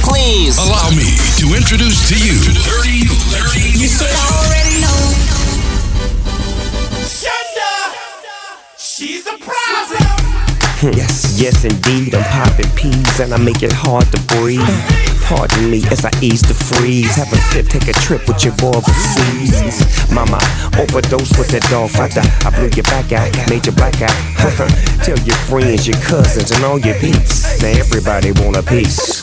Please. Allow me to introduce to you Dirty Larry. You should Yes, yes indeed, I'm popping peas and I make it hard to breathe. Pardon me as I ease the freeze. Have a sip, take a trip with your boy overseas. Mama, overdose with that dog fighter. I blew your back out, made you black out. Tell your friends, your cousins, and all your peeps. Now everybody want a piece.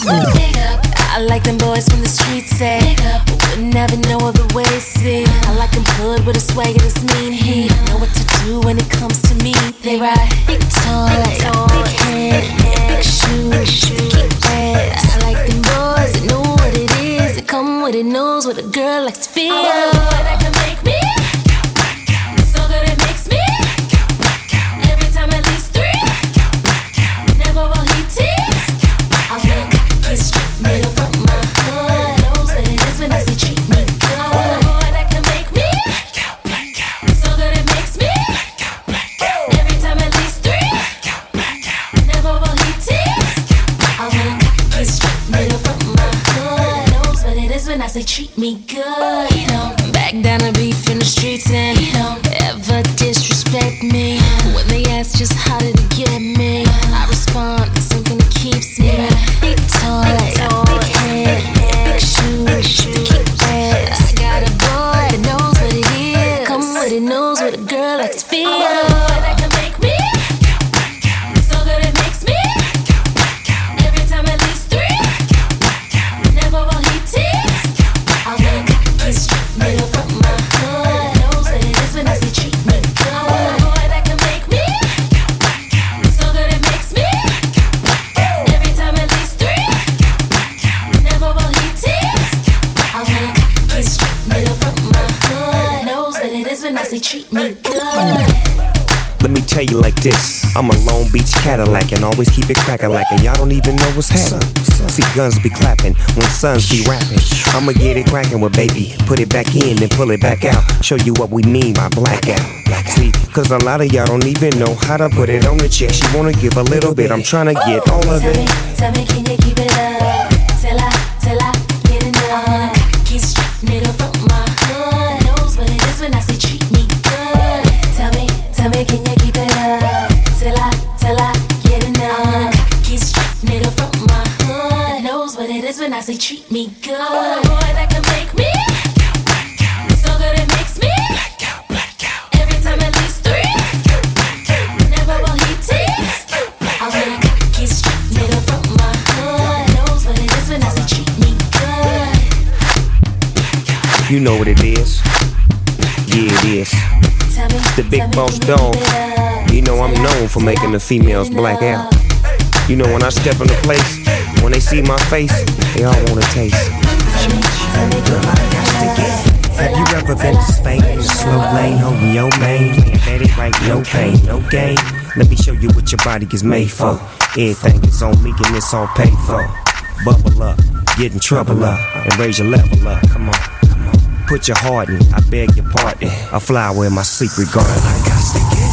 I like them boys from the streets eh? say Would never know other way see eh? I like them hood with a swagger that's mean He eh? know what to do when it comes to me. They ride big tall, big, head, big shoes, big red I like them boys that know what it is That come with it, knows what a girl likes to feel. That can make I say treat me good. He don't back down to beef in the streets and he don't ever disrespect me. When they ask just how did it get me, this. I'm a Long Beach Cadillac and always keep it crackin' like and y'all don't even know what's happening. See guns be clapping when sons be rapping. I'ma get it crackin' with baby. Put it back in and pull it back out. Show you what we mean by blackout. See, cause a lot of y'all don't even know how to put it on the chick. She wanna give a little bit. I'm trying to get all of it. Tell me, tell me, can you keep it up? Till I, till I get enough. What they when I say treat me good. Boy, that can make me so that it makes me every time at least three. Never will he tease. I wanna cock his straight middle from my hood. Knows what it is when I say treat me good. You know what it is. Yeah, it is. Me, The big boss dog. keep it up? You know I'm known for making the females black out. You know when I step in the place, when they see my face, they all wanna taste. Girl, I got to get. Have you ever been to Spain in a slow lane, holding your mane, playing Betty right, no pain, no gain? Let me show you what your body is made for. Everything is on me and it's all paid for. Bubble up, get in trouble up, and raise your level up. Come on, come on. Put your heart in, I beg your pardon. A flower in my secret garden. I got to get.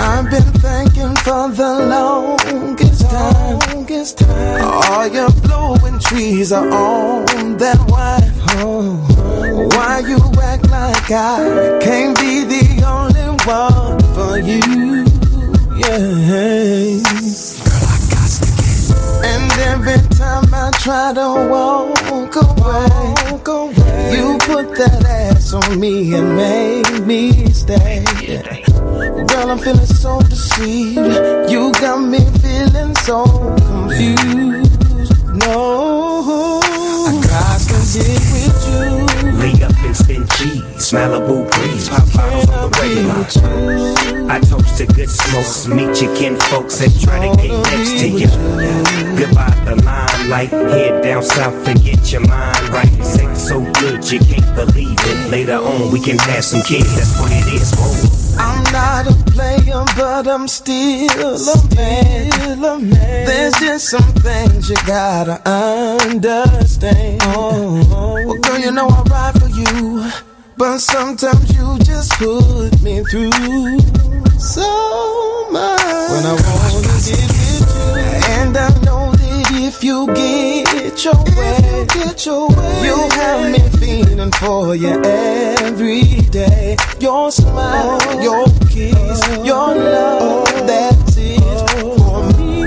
I've been thinking for the longest Longest time. All your blowing trees are on that white. Oh, why you act like I can't be the only one for you? Yeah. And every time I try to walk away, you put that ass on me and make me stay. Girl, I'm feeling so deceived. You got me feeling so confused. No, I got to get with you. Lay up and spin cheese, Malibu breeze, pop bottles on the regular. I toast to good smokes, meet your kin folks that try to get next to you. Goodbye the limelight, head down south and get your mind right. Sex so good you can't believe it. Later on we can have some kids, that's what it is. Whoa. I'm not a player, but I'm still a man. There's just some things you gotta understand. Oh. Well, girl, you know I ride for you, but sometimes you just put me through so much. When I wanna get with you, and I know that if you get your way get your way. You have me feeling for you every day. Your smile, oh. your kiss, your love, that's it for me.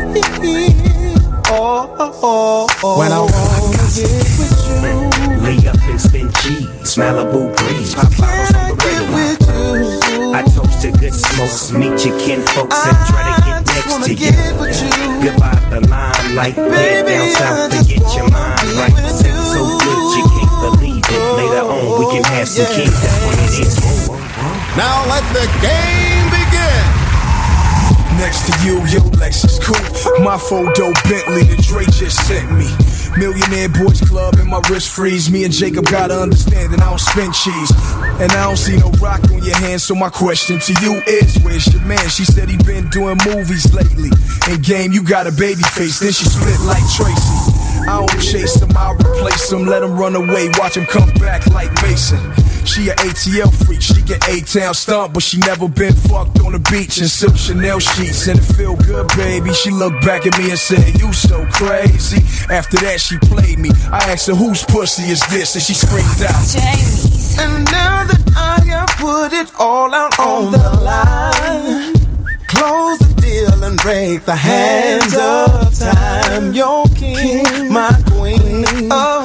Oh, oh, oh, oh. When I wanna get with you, Lay up and spin cheese, Malibu breeze, pop bottles on I the get regular. I toast to good smokes, meet your kin folks and try to get just next wanna to get you. with you. Goodbye the limelight, head Baby, down I south, just forget your mind be right. with Sex so good you can't believe it. Oh, Later on we can have some Yeah. kids, that's what it is. Now let the game begin. Next to you, yo Lexus coupe. My photo Bentley that Dre just sent me. Millionaire Boys Club and my wrist freeze. Me and Jacob gotta understand that I don't spend cheese. And I don't see no rock on your hand, so my question to you is Where's your man? She said he been doing movies lately. In game, you got a baby face, then she split like Tracy. I don't chase him, I replace him, let him run away, watch him come back like Mason. She a ATL freak, she get A-town stump, but she never been fucked on the beach in silk Chanel sheets. And it feel good, baby. She looked back at me and said, You so crazy. After that, she played me. I asked her, Whose pussy is this? And she screamed out. Jamie's. And now that I have put it all out on the line, close the deal and break the hands of time. Your king, my queen, a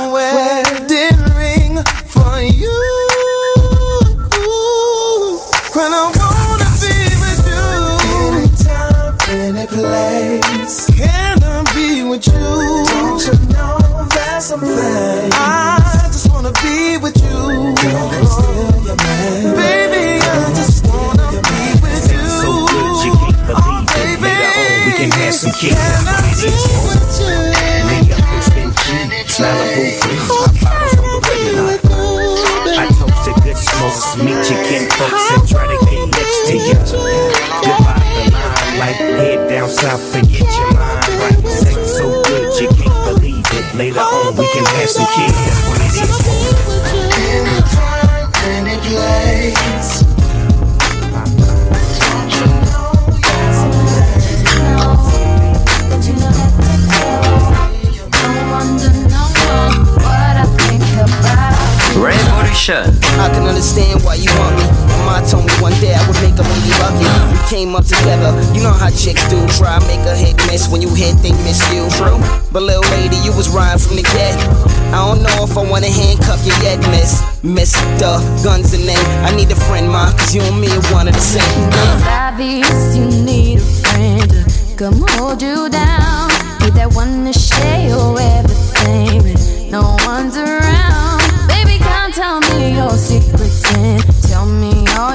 place. Can I be with you? Don't you know that's something? I just wanna be with you. Girl, I'm still your man. Baby, I just wanna be with you. So good you can't oh, believe it. Later on oh, we can have some kids, Can that's I what it be is. with you? Lay up and spin cheese, Malibu breeze, pop bottles on the regular. I toast to good meet your kin folks down south, forget your mind right. Sex so good you can't believe it. Later on we can have some kids, that's what it is. Anytime, any place. Revolution. I can understand why you want me. Mama told me one day I would make a lady you. We came up together, you know how chicks do. Try make a hit miss when you hit, they miss you. True. But little lady, you was riding from the get. I don't know if I wanna handcuff you yet, miss. Mr. Guns and name. I need a friend, ma, cause you and me are one of the same. It's obvious you need a friend to come hold you down. Be that one to share your everything no one's around. Baby, come tell me your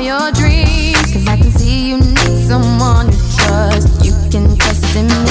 your dreams. Cause I can see you need someone to trust. You can trust in me.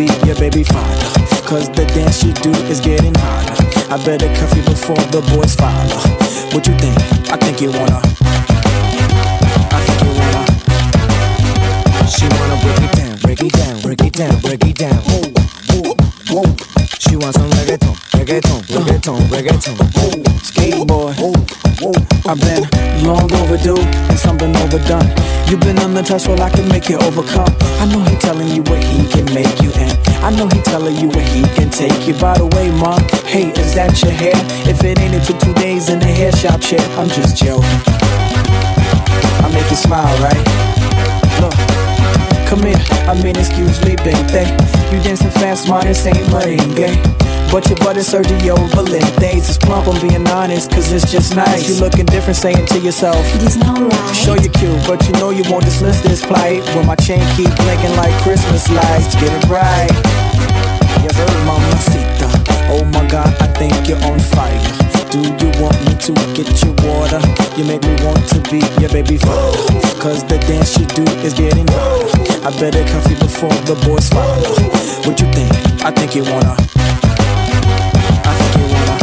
Snake your baby. Father. Cause the dance you do is getting hotter. I better cuff you before the boys follow. What you think? I think you wanna. I think you wanna. She wanna break it down, break it down, break it down, break it down. Whoa, whoa, whoa. She wants some reggaeton, reggaeton, reggaeton, reggaeton. Skateboard. I've been long overdue and something overdone. You've been on the touch, well I can make you overcome. I know he telling you what he can make you and I know he telling you what he can take you. By the way, mom, hey, is that your hair? If it ain't, it took two days in the hair shop chair. I'm just joking. I make you smile, right? Come here. I mean, excuse me, baby. You dancing fast, smart, and ain't merengue. But your butt is Sergio Valentes. It's plump, I'm being honest, cause it's just nice. You looking different, saying to yourself, It is no right. Show you cute, but you know you won't dismiss this plight. When my chain keep blinking like Christmas lights, get it right. Yes, sir, mamacita. Oh my god, I think you're on fire. Do you want me to get you water? You make me want to be your baby father. Cause the dance you do is getting harder. I better you before the boys follow. What you think? I think you wanna. I think you wanna.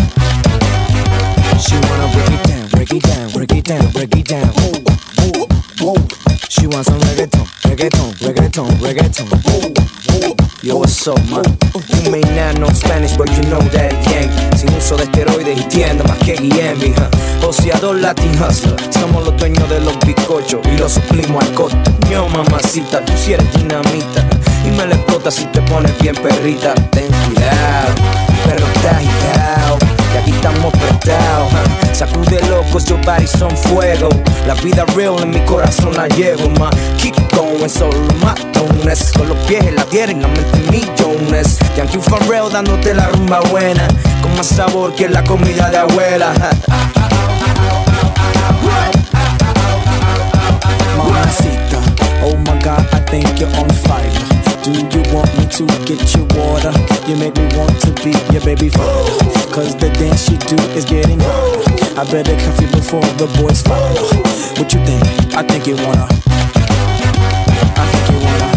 She wanna break it down, break it down, break it down, break it down. Whoa, whoa, whoa. She wants some reggaeton, reggaeton, reggaeton, reggaeton. Yo, what's up, man? You may not know Spanish, but you know that Yankee. Sin uso de esteroides y tienda más que Guillermo, huh? Boceador Latin Hustler. Somos los dueños de los bizcochos y los suplimos al costo. Yo, mamacita, tú si eres dinamita. Y me la explotas si te pones bien perrita. Ten cuidado, pero está agitado estamos prestados. Sacude locos, your body son fuego. La vida real en mi corazón la llevo, ma. Keep going, solo matones. Con los pies en la tierra en la mente millones. Yankee Farrell dándote la rumba buena. Con más sabor que la comida de abuela. Mamacita, oh my god, I think you're on fire. Do you want me to get you water? You make me want to be your baby father. Cause the dance you do is getting harder. I better cuff you before the boys follow. What you think? I think you wanna. I think you wanna.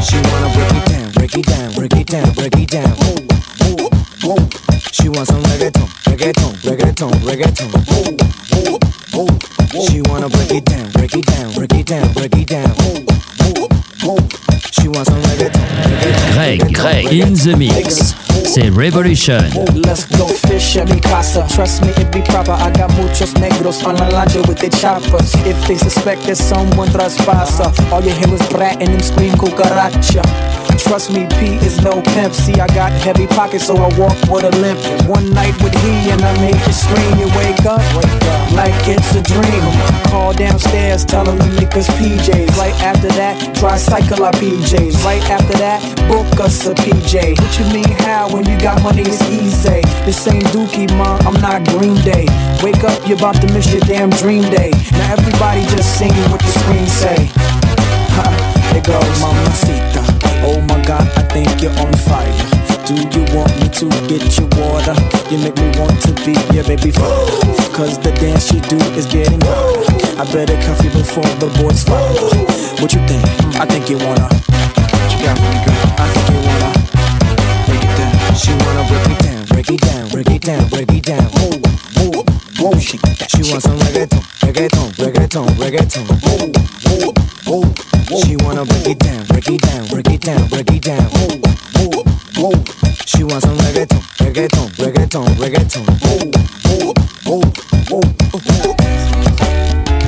She wanna break it down, break it down, break it down, break it down. Whoa, whoa, whoa. She wants some reggaeton, reggaeton, reggaeton, reggaeton. Whoa, whoa. She wanna break it down, break it down, break it down, break it down. She wants some reggaeton, reggaeton. Greg, Greg, in the mix. C'est Revolution. Let's go fish at mi casa. Trust me, it be proper. I got muchos negros on the lancha with their choppers. If they suspect that someone traspasa, all you hear is brat and them scream cucaracha. Trust me, P is no pimp. See, I got heavy pockets, so I walk with a limp. One night with he and I make you scream. You wake up, like it's a dream. Call downstairs, tell them make us PJs. Right after that, try cycle our PJs. Right after that, book us a PJ. What you mean, how? When you got money, it's easy. This ain't Dookie, ma, I'm not Green Day. Wake up, you're about to miss your damn dream day. Now everybody just sing what the screen say. Ha, it goes, Mamacita. Oh my god, I think you're on fire. Do you want me to get you water? You make me want to be your baby father. Cause the dance you do is getting harder. I better cuff you before the boys follow. What you think? I think you wanna. You got me, girl? I think you wanna. Break it down. She wanna break it down, break it down, break it down, break it down. Whoa, whoa, whoa. She, she wants some reggaeton, reggaeton, reggaeton, reggaeton. Whoa, whoa, whoa. whoa. She wanna break it down, break it down, break it down, break it down. Whoa, whoa, whoa. She wants some reggaeton, reggaeton, reggaeton, reggaeton. Whoa, whoa, whoa, whoa. I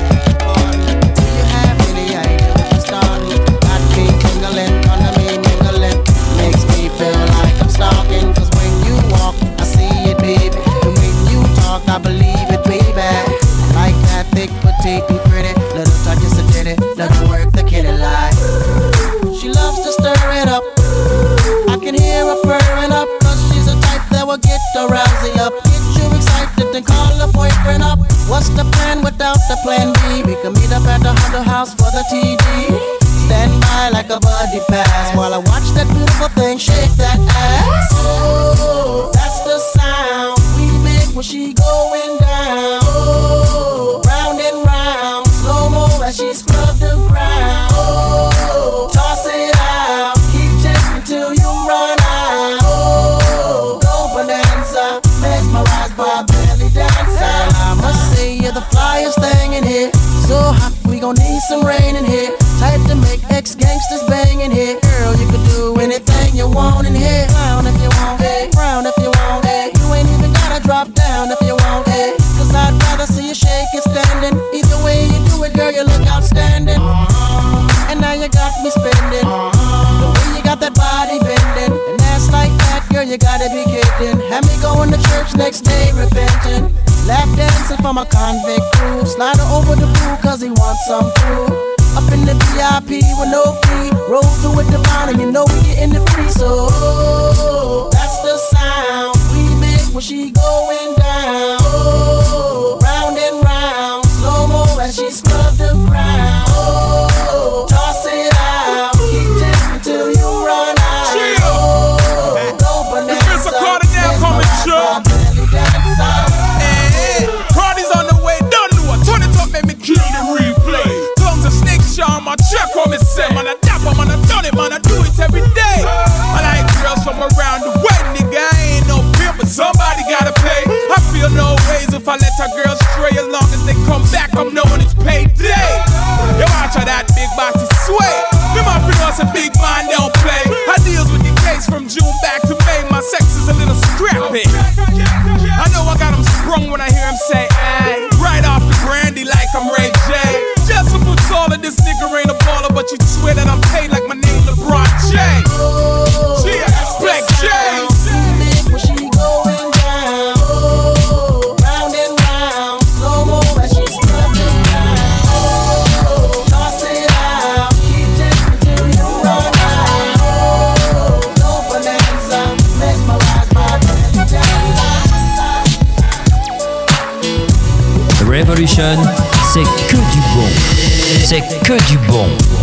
get the rousey up. Get you excited, then call a boyfriend up. What's the plan without the plan B? We can meet up at the Hunter House for the TD. Stand by like a buddy pass while I watch that beautiful thing shake that ass. Oh, that's the sound we make when she going some rain in here. Type to make ex gangsters bang in here. Girl, you can do anything you want in here. Clown if you want, hey, frown if you want, hey. You ain't even gotta drop down if you want, hey. Cause I'd rather see you shake it standing. Either way you do it, girl, you look outstanding. And now you got me spending. The way you got that body bending. And ass like that, girl, you gotta be kidding. Have me going to church next day repenting. Lap dancing for my convict crew. Slide over the pool cause he wants some food. Up in the VIP with no fee. Roll through with divine and you know we getting it free. So that's the sound we make when she going down. Every day. I like girls from around the way, nigga. I ain't no pimp, but somebody gotta pay. I feel no ways if I let a girl stray as long as they come back, I'm knowing it's payday. Yo, watch how that big bossy sway. Them my friends, a big man don't play. I deals with the case from June back to May. My sex is a little scrappy. I know I got him sprung when I hear him say, ay. Right off the brandy like I'm Ray J. Just a foot taller, this nigga ain't a baller, but you swear that I'm paid like my name c'est que du bon. C'est que du bon.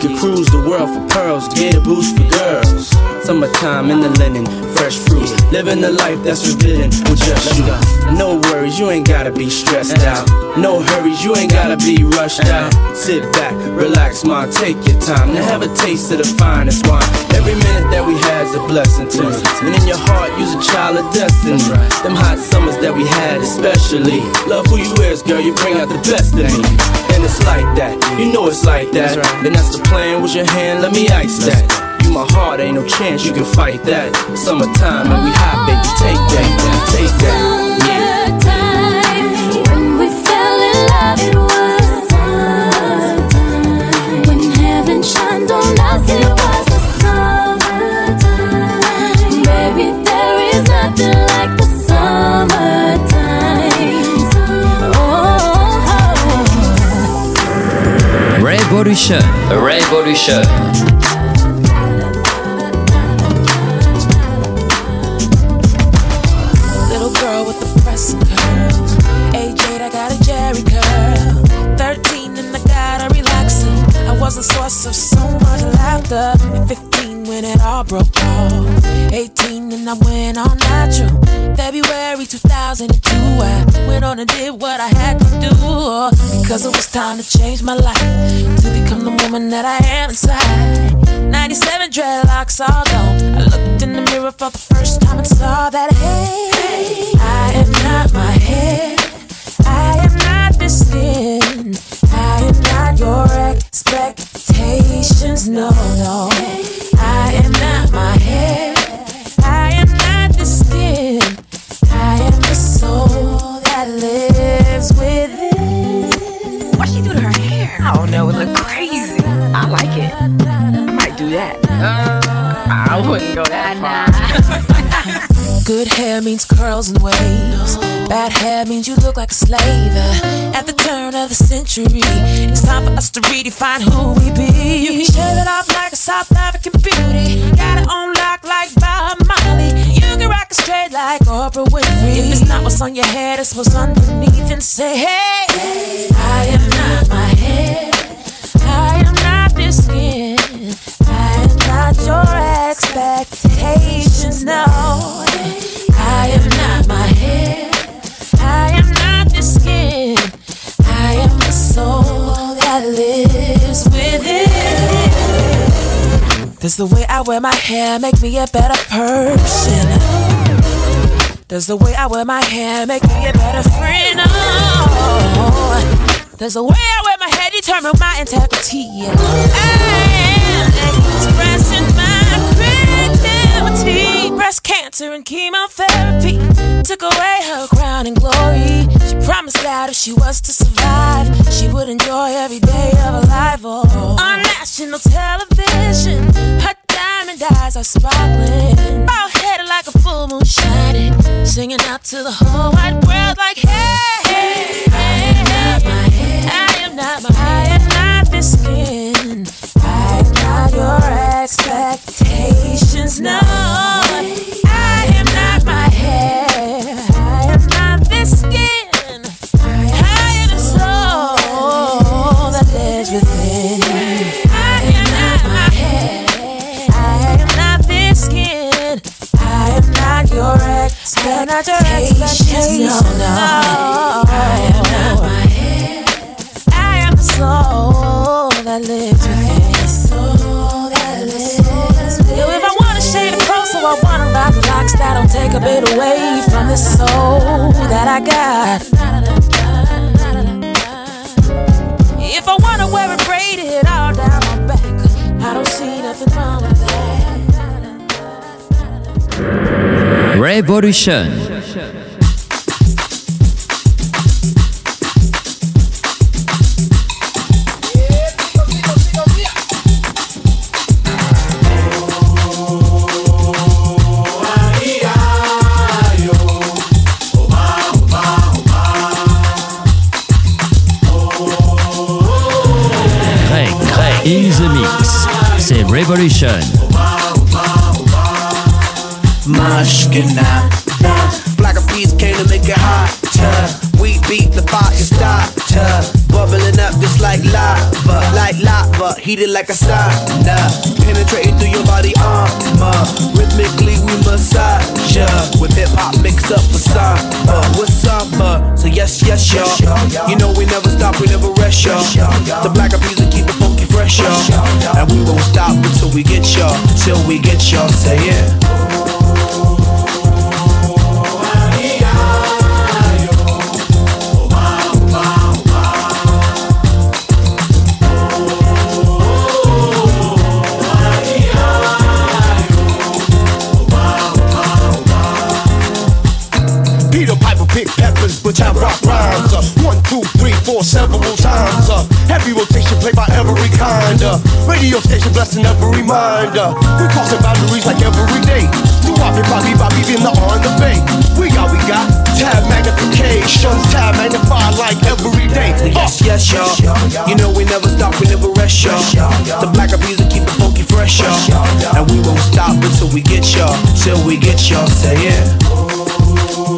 Can cruise the world for pearls, get a boost for girls. Summertime in the linen, fresh fruits. Living the life that's forbidden with just you. No worries, you ain't gotta be stressed out. No hurries, you ain't gotta be rushed out. Sit back, relax, ma, take your time. Now have a taste of the finest wine. Every minute that we had's a blessing to me. And in your heart, you's a child of destiny. Them hot summers that we had, especially. Love who you is, girl, you bring out the best in me. And it's like that, you know it's like that. Then that's the plan with your hand, let me ice that. You my heart, ain't no chance you can fight that. Summertime and we hot, baby, take that, take that. Summertime, when we fell in love, it was summertime. When heaven shined on us, it was the summertime. Baby, there is nothing like the summertime. Oh, oh, oh. Revolution, Revolution. Broke off. 18 and I went all natural. February 2002, I went on and did what I had to do. Because it was time to change my life. To become the woman that I am inside. 97 dreadlocks all gone. I looked in the mirror for the first time and saw that, hey, I am not my head. I am not this skin. I am not your expectations. No, no. I I am not the skin. I am the soul that lives within. What she do to her hair? I don't know. It look crazy. I like it. I might do that. Uh, I wouldn't go that far. Good hair means curls and waves. Bad hair means you look like a slave. At the turn of the century, it's time for us to redefine who we be. You can shave it off like a South African beauty. Got it on lock like Bob Marley. You can rock it straight like Oprah Winfrey. If it's not what's on your head, it's what's underneath. And say, hey, I am not my head. Not your expectations. No, I am not my head. I am not the skin. I am the soul that lives within. Does the way I wear my hair make me a better person? Does the way I wear my hair make me a better friend? Oh, does the way I wear my hair determine my integrity? I am expressing my. Breast cancer and chemotherapy took away her crown and glory. She promised that if she was to survive, she would enjoy every day of her life. Oh, on national television, her diamond eyes are sparkling. Bald headed like a full moon shining, singing out to the whole wide world like, hey, expectations. No, no. I am not my hair. I am the soul that lives within. Yo, if I wanna shade it closer, I wanna rock locks that'll take a bit away from this soul that I got. Revolution. In the mix. C'est Revolution. Mushkina. Black Eyed Peas came to make it hot. We beat the fire starter. Bubbling up just like lava, like lava. heated like a sauna. Penetrating through your body armor. Rhythmically we massage ya. With hip hop mix up with samba. With samba. So yes, yes, y'all. You know we never stop, we never rest, y'all. The black of music keep it funky fresh, y'all. And we won't stop until we get y'all. Till we get y'all. Say yeah. Peter Piper pick peppers, but I rock rhymes. Uh, one, two, three, four, several times. Uh, heavy rotation played by every kind. Uh, radio station blessing every reminder. Uh, we crossing boundaries like every day. I be Bobby Bobby in the on the bay? We got, we got tab magnification, tab magnified like every day. Yes, yes, y'all. You know we never stop, we never rest, y'all. The black of music keep it funky fresh, y'all. And we won't stop until we get y'all. Till we get y'all. Say yeah.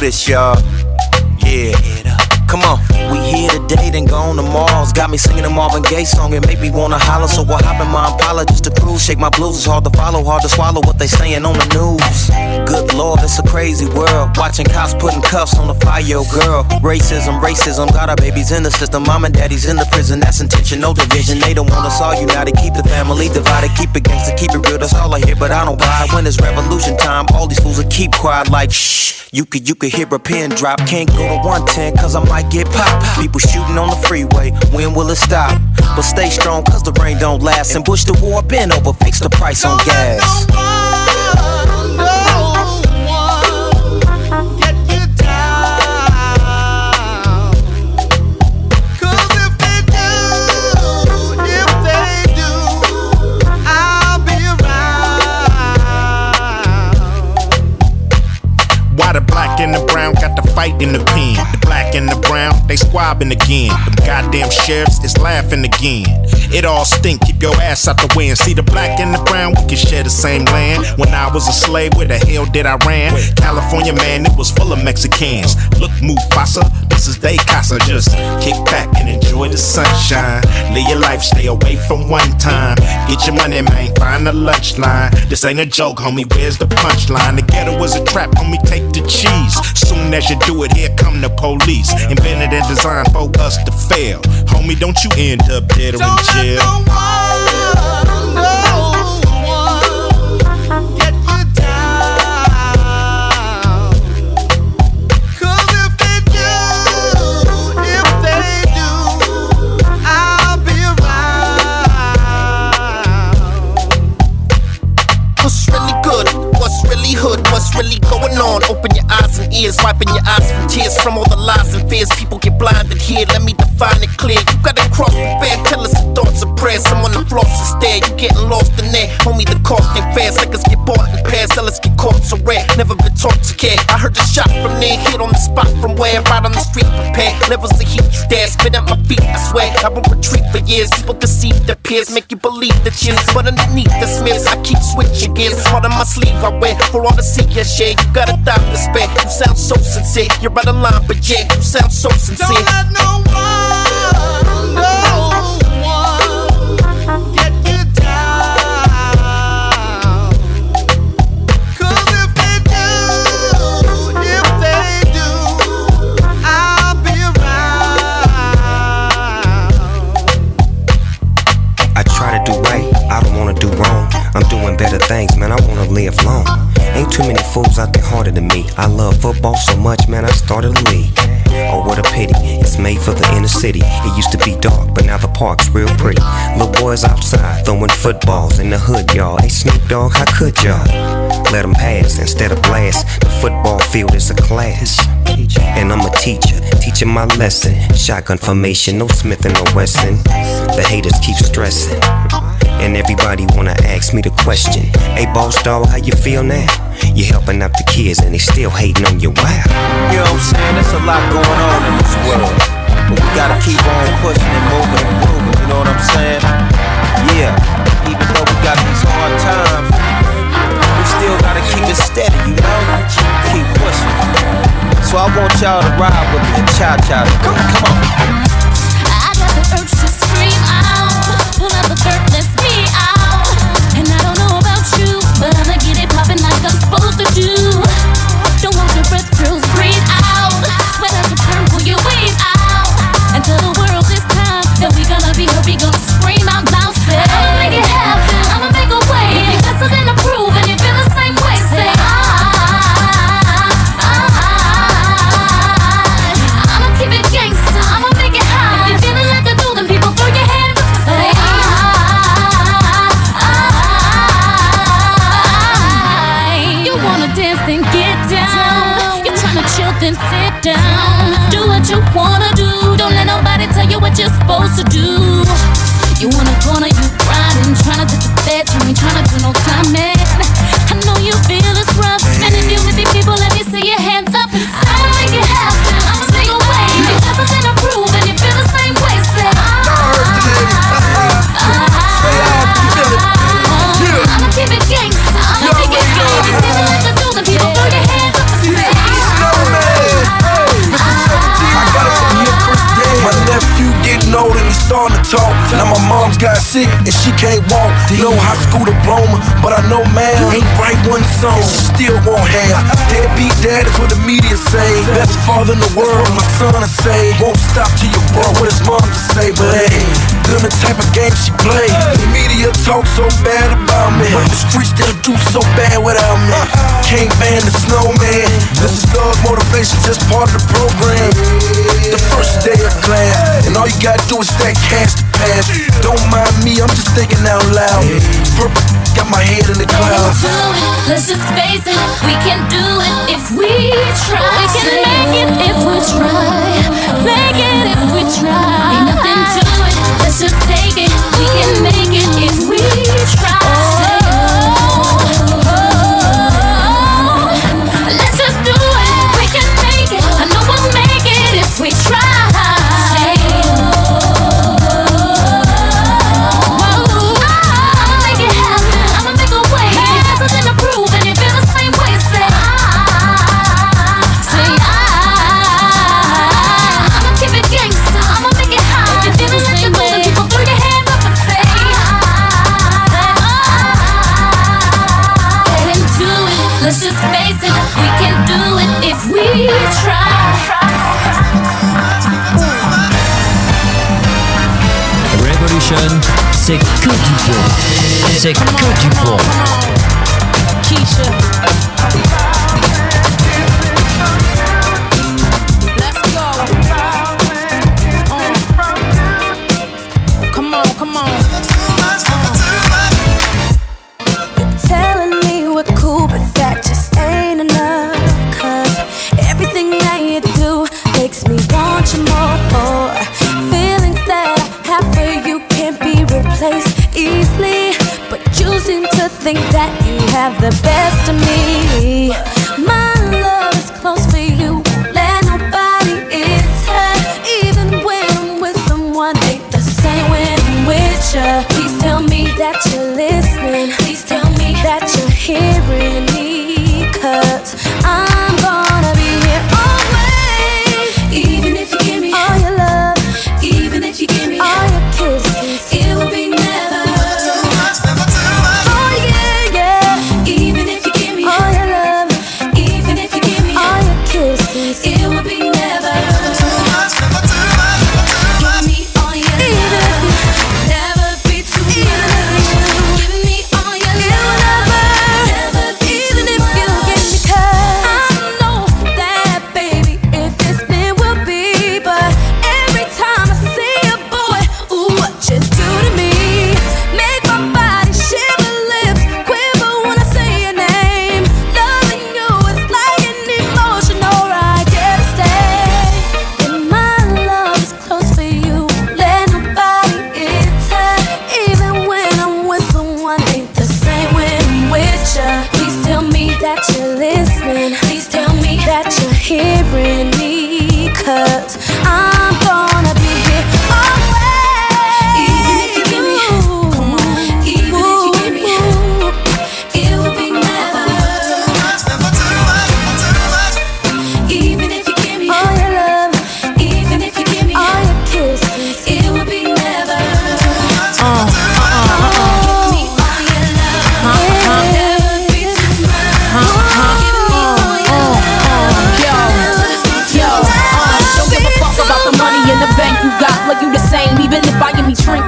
This, y'all. Yeah. Come on, we here today, then gone tomorrow's got me singing a Marvin Gaye song. It made me wanna holler, so I hop in my Impala just to cruise. Shake my blues, it's hard to follow, hard to swallow what they saying on the news. Good lord, it's a crazy world. Watching cops putting cuffs on the fire girl. Racism, racism, got our babies in the system. Mom and daddy's in the prison, that's intentional division. They don't want us all united, keep the family divided, keep it gangster, keep it real. That's all I hear, but I don't buy. When it's revolution time, all these fools will keep quiet like shh. You could, you could hear a pin drop. Can't go to 110 cause I might get popped. People shooting on the freeway, when will it stop? But stay strong cause the rain don't last. And push the war, bend over, fix the price on gas. In the pen? The black and the brown, they squabbing again. Them goddamn sheriffs is laughing again. It all stink, keep your ass out the wind. See the black and the brown, we can share the same land. When I was a slave, where the hell did I ran? California, man, it was full of Mexicans. Look, Mufasa, this is they casa. Just kick back and enjoy the sunshine. Live your life, stay away from one time. Get your money, man, find the lunch line. This ain't a joke, homie, where's the punchline? The ghetto was a trap, homie, take the cheese. Soon as you do it, here come the police. Invented and designed for us to fail. Homie, don't you end up dead or in jail. Clear. You gotta cross the bear, tell us the thoughts of prayer. Someone to floss and stare. You getting lost in there. Homie, the cost ain't fair. Suckers get bought in pairs, sellers get caught so rare, never been taught to care. I heard the shot from there, hit on the spot from where, right on the street, prepared. Levels of heat, you dare, spit at my feet, I swear. I won't retreat for years. People deceive their peers, make you believe that you're in the cheers. But underneath the smears, I keep switching gears. Heart on my sleeve, I wear for all to see your share. You got a dime to spare. You sound so sincere, you're out of line, but yeah, you sound so sincere. Don't let no one, better things, man, I wanna live long. Ain't too many fools out there harder than me. I love football so much, man, I started a league. Oh, what a pity, it's made for the inner city. It used to be dark, but now the park's real pretty. Little boys outside throwing footballs in the hood, y'all. Hey, Snoop Dogg, how could y'all? Let 'em pass instead of blast. The football field is a class. And I'm a teacher, teaching my lesson. Shotgun formation, no Smith and no Wesson. The haters keep stressing. And everybody wanna ask me the question. Hey, boss dog, how you feel now? You helping out the kids and they still hating on you. Wow. You know what I'm saying? There's a lot going on in this world. But we gotta keep on pushing and moving and moving, you know what I'm saying? Yeah, even though we got these hard times, we still gotta keep it steady, you know? Keep pushing. So I want y'all to ride with me and cha cha. Come, come on. I got the urge to scream out. Pull out the dirt, Like I'm supposed to do. Don't hold your breath, girls, breathe out. Sweat pull your out. And tell the world this time that we gonna be hurt, we gonna Now my mom's got sick and she can't walk. No high school diploma, but I know man ain't write one song. She still won't have. Deadbeat dad is what the media say. Best father in the world, my son to say. Won't stop till you broke what his mom to say. But hey, them the type of game she play. The media talk so bad about me, the streets still do so bad without me. Can't ban the snowman. This is dog motivation, just part of the program. The first day of class, and all you gotta do is stack cash to pass. Don't mind me, I'm just thinking out loud. Purple got my head in the clouds. Let's just face it, we can do it if we try. C'est que du bon. C'est que du bon.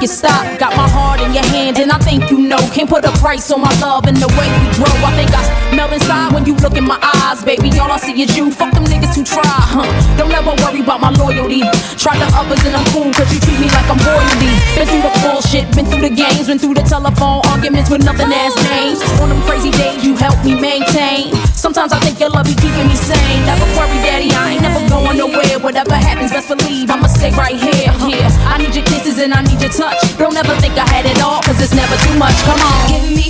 Me stop. Got my heart in your hands, and I think you know. Can't put a price on my love and the way we grow. I think I melt inside when you look in my eyes, baby. All I see is you. Fuck them niggas who try, huh? Don't ever worry about my loyalty. Try the others and I'm cool, cause you treat me like I'm royalty. Been through the bullshit, been through the games, been through the telephone arguments with nothing as names. On them crazy days, you help me maintain. Sometimes I think your love be keeping me sane. Never worry, daddy, I ain't never going nowhere. Whatever happens, best believe I'ma stay right here. Yeah, I need your kisses and I need your touch. Don't ever think I had it all, cause it's never too much. Come on. Give me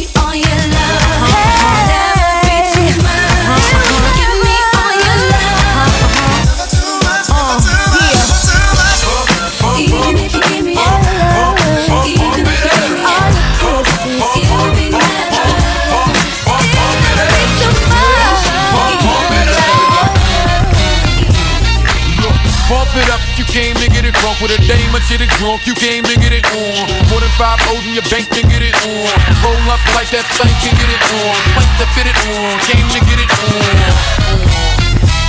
with a dame or shit it drunk, you came to get it on. More than five O's in your bank to get it on. Roll up like that thing can get it on. Plank to fit it on, came to get it on.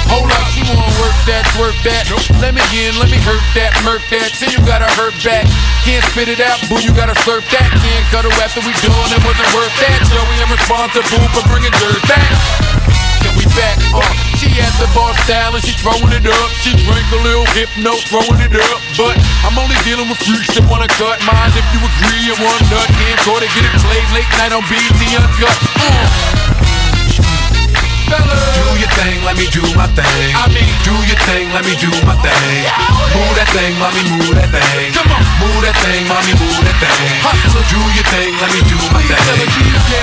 Hold up, you wanna work that, work that. Let me in, let me hurt that, murk that. Till you gotta hurt back. Can't spit it out, boo, you gotta slurp that. Can't cut her after we done, it wasn't worth that. Joey, I'm responsible for bringing dirt back. We back, uh. She at the bar style and she throwing it up. She drink a little hypno, throwing it up. But I'm only dealing with freaks that wanna cut mine. If you agree, and one nut can't go to get it played late night on BET Uncut uh. Do your thing, let me do my thing. I mean, do your thing, let me do my thing. Move that thing, mommy, move that thing. Come on, move that thing, mommy, move that thing. Hustle, do your thing, let me do my thing.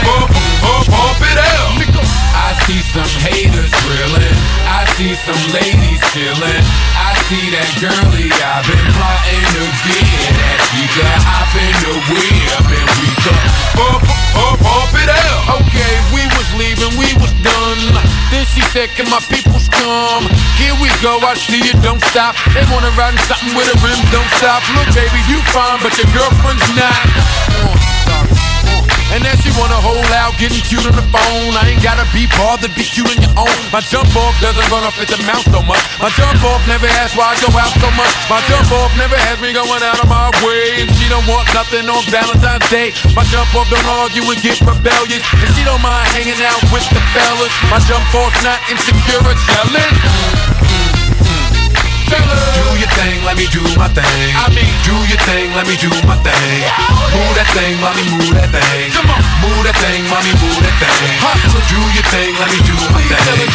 Pump, pump, pump it out. I see some haters drilling. I see some ladies chilling. I see that girlie I've been plotting to get that she could hop in the whip and we could pump, pump, pump it out. Okay, we was leaving, we was done. Then she said, Can my peoples come? Here we go, I see you, don't stop. They wanna ride in something with a rim, don't stop. Look, baby, you fine, but your girlfriend's not. And then she wanna hold out, getting cute on the phone. I ain't gotta be bothered, be cute on your own. My jump off doesn't run off at the mouth so much. My jump off never asks why I go out so much. My jump off never has me going out of my way. And she don't want nothing on Valentine's Day. My jump off don't argue and get rebellious. And she don't mind hanging out with the fellas. My jump off's not insecure or jealous. Do your thing, let me do my thing. I mean, do your thing, let me do my thing. Oh, move that thing, mommy, move that thing. Come on, move that thing, mommy, move that thing. Hustle, do your thing, let me do my thing.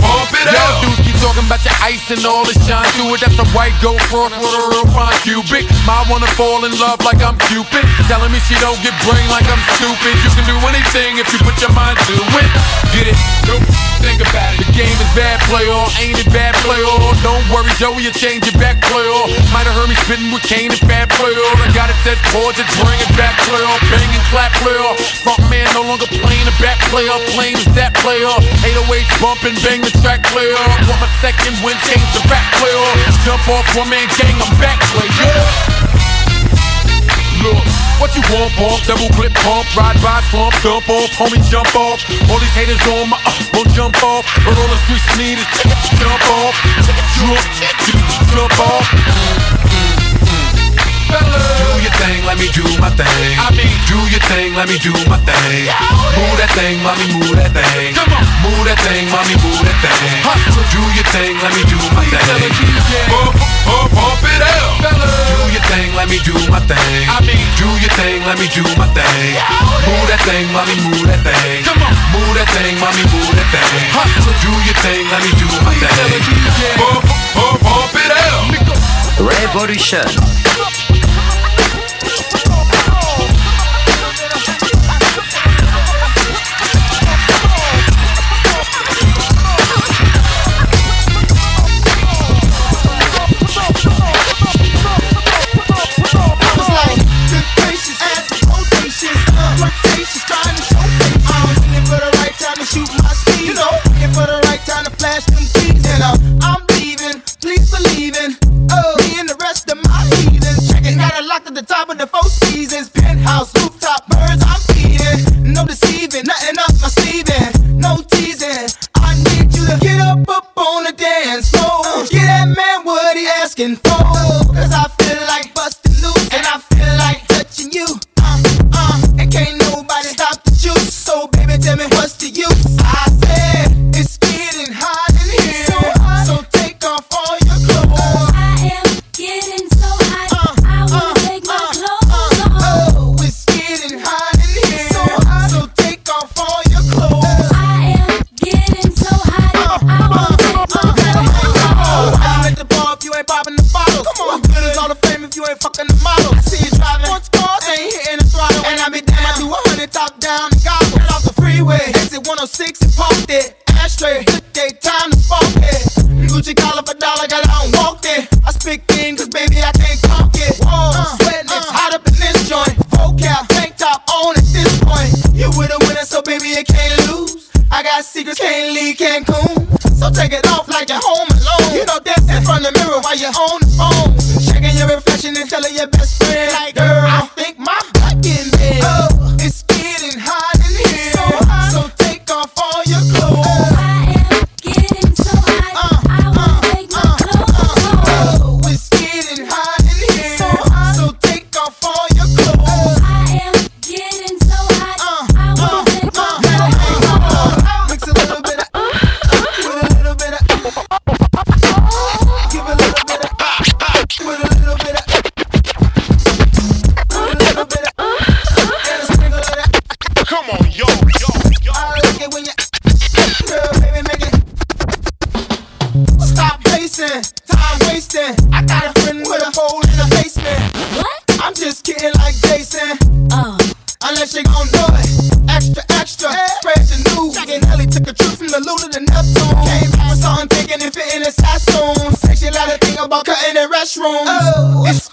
Pump it out. Yo, dudes keep talking about your ice and all the shine to it. That's a white gold cross with a real fine cubic. My wanna fall in love like I'm Cupid. Telling me she don't get brain like I'm stupid. You can do anything if you put your mind to it. Get it? Nope. Think about it. The game is bad, play all. Ain't it bad, play all. Don't worry, Joey, you change your back, all. Might have heard me spitting with Kane, bad, play all. I got it set chords, it's bring it back, all. Bang and clap, all. Front man no longer playing the back, play all. Playing is that, play all. 808 bumping, bang the track, all. Want my second win, change the back, all. Jump off one man gang, I'm back, play yeah. Look, what you want, bump, double clip pump, ride by, slump, dump off, homie, jump off. All these haters on my, uh, won't jump off. But all the streets need is jump off, jump, jump off. Do your thing, let me do my thing. I mean, do your thing, let me do my thing. Oh move that thing, mommy, move that thing. Come on, move that thing, mommy, move that thing. Do your thing, let me do my thing. Bump, bump, bump it out. fellas. Do your thing, let me do my thing. I mean, do your thing, let me do my thing. Oh move that thing, mommy, move that thing. Come on, move that thing, mommy, move that thing. Do your thing, let me do my thing. Bump, bump, bump it out. Revolution. was Unless you gon' do it. Extra, extra. Spread the news. Chicken Ellie took a trip from the Luna to Neptune. Came back with something thinking and fitting his Sassoon. Sexy lot of think about cutting in restrooms. Oh. It's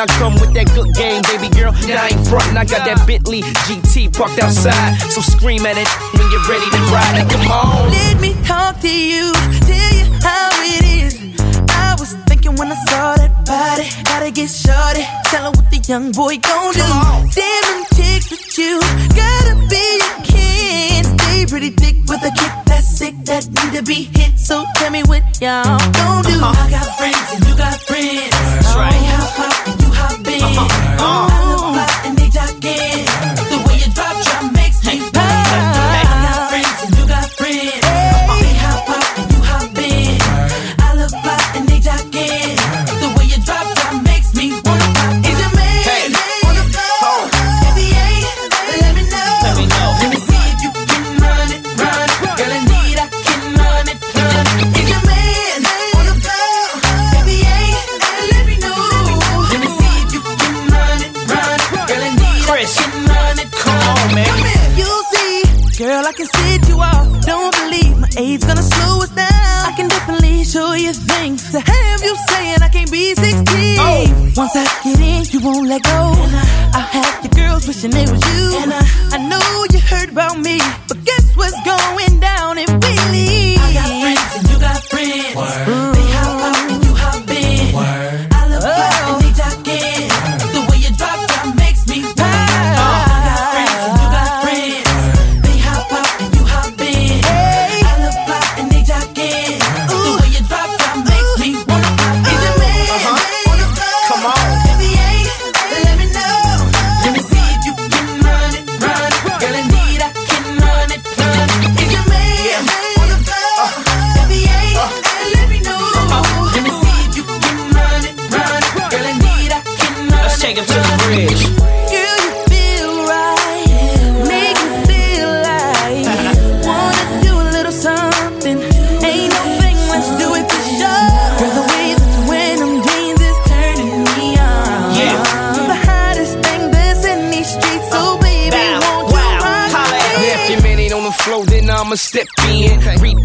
I come with that good game, baby girl. Now I ain't frontin', I got that Bentley GT parked outside. So scream at it when you're ready to ride it. Come on. Let me talk to you, tell you how it is. I was thinking when I saw that body, gotta get shorty. Tell her what the young boy gon' do. Damn chicks with you, gotta be a kid. Stay pretty thick with a kick that's sick that need to be hit. So tell me what y'all gon' do. Uh-huh. I got friends and you got friends.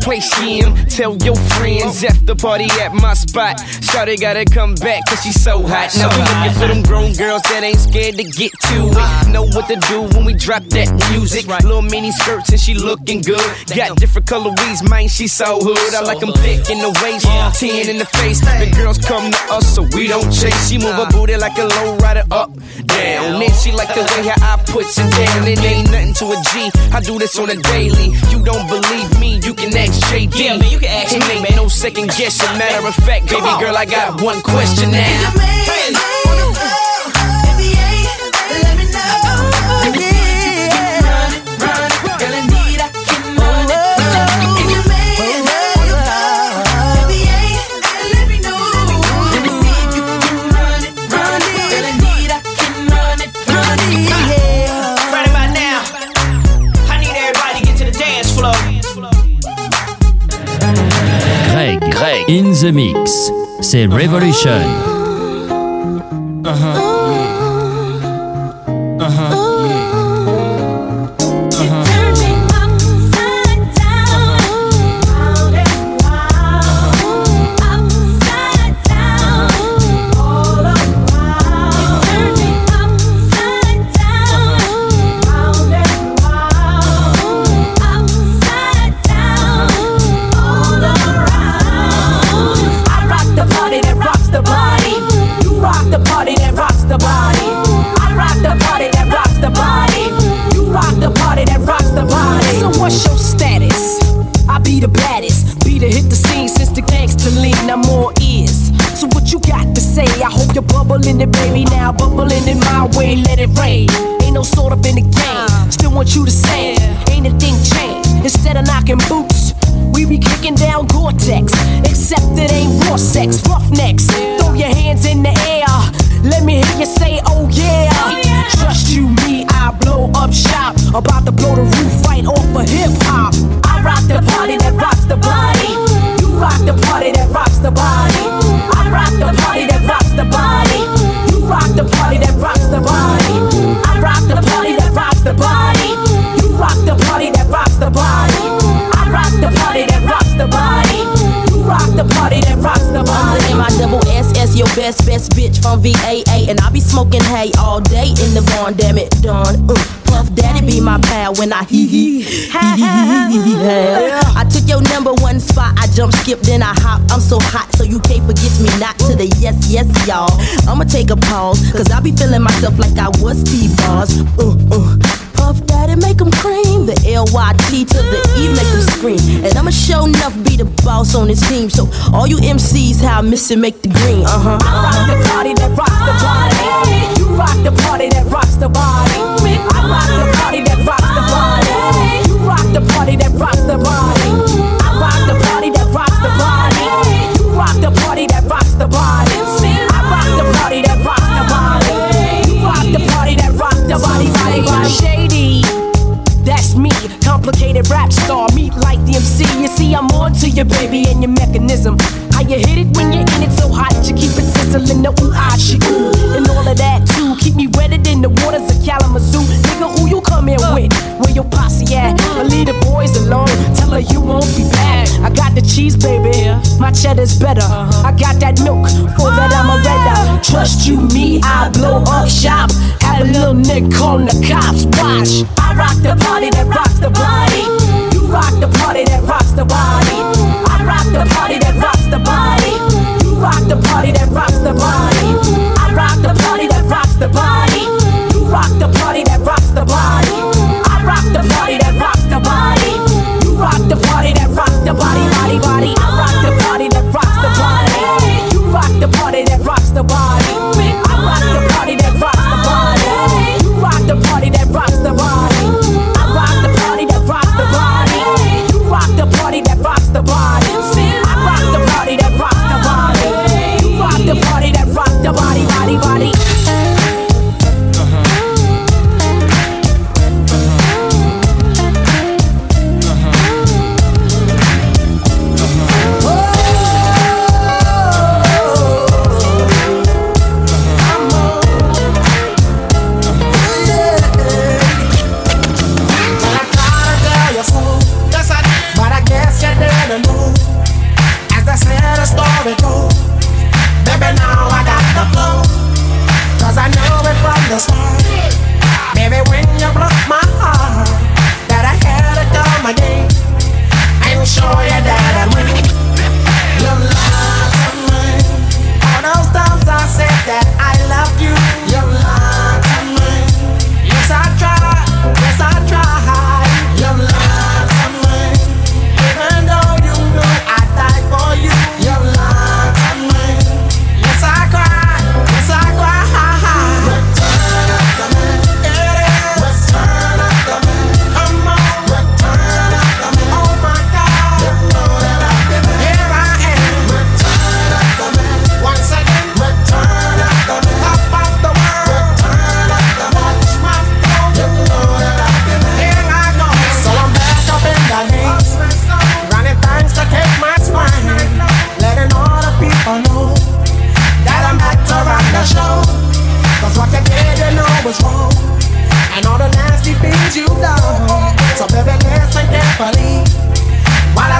place she in. Tell your friends after party at my spot. Shawty gotta come back cause she so hot. Now we looking for them grown girls that ain't scared to get to it. Know what to do when we drop that music. Little mini skirts and she looking good. Got different colorways, man, she so hood. I like them thick in the waist, ten in the face. The girls come to us so we don't chase. She move her booty like a low rider up, down. And she like the way how I put it down. It ain't nothing to a G. I do this on a daily. You don't believe me, you can act it's JD. Yeah, man, you can ask me, man. No second guess. A Matter of fact, baby girl, I got one question now. Hey. In the Mix, c'est Revolution. Uh -huh. Skip, then I hop. I'm so hot, so you can't forget me not to the yes, yes, y'all. I'ma take a pause, cause I be feeling myself like I was Steve Bars. Uh, uh. Puff Daddy make 'em cream. The L-Y-T to the E make 'em scream. And I'ma show enough be the boss on this team. So all you MCs, how I miss it, make the green. Uh-huh. I rock the party that rocks the body. You rock the party that rocks the body. I rock the party your baby and your mechanism. How you hit it when you're in it so hot, you keep it sizzling. The ooh, ah, she ooh, and all of that too. Keep me wetter than the waters of Kalamazoo. Nigga, who you come here with? Where your posse at? I leave the boys alone. Tell her you won't be back. I got the cheese, baby. My cheddar's better. I got that milk for that I'm a redder. Trust you, me, I blow up shop. Have a little nick calling the cops. Watch. I rock the party that rocks the body. You rock the party that rocks the body. The party that rocks the body. You rock the party that rocks the body. I rock the party that rocks the body. You rock the party that rocks the body. I rock the party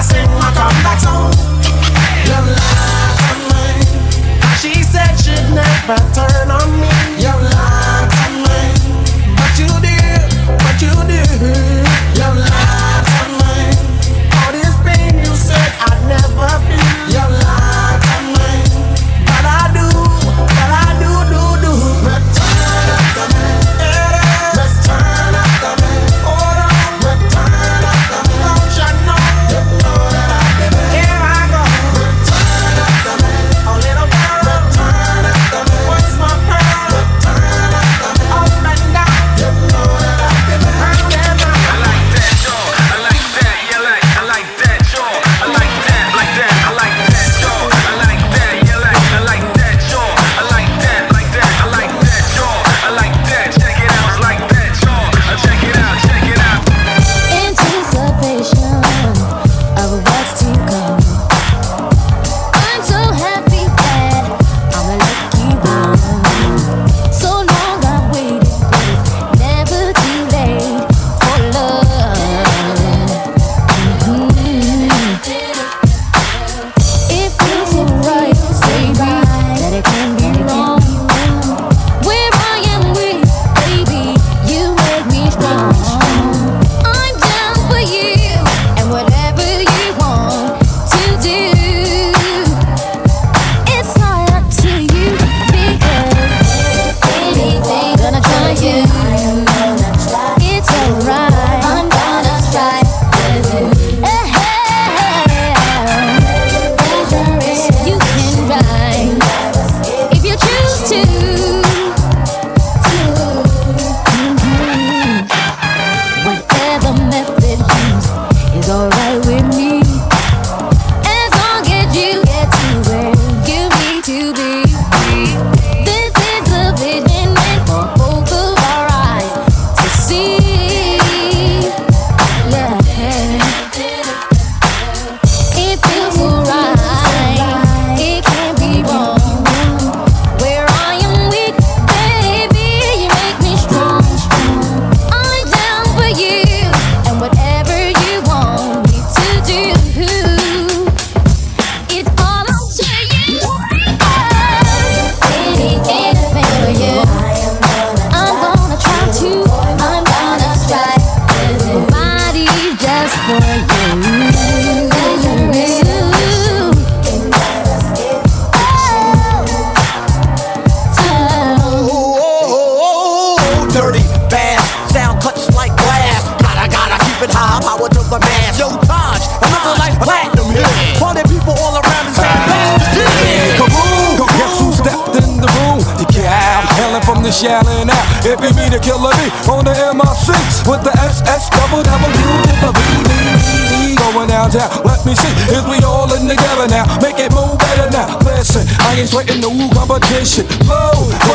sing my comeback song. You lied to me. She said she'd never turn on me. You lied to me. But you did, but you did.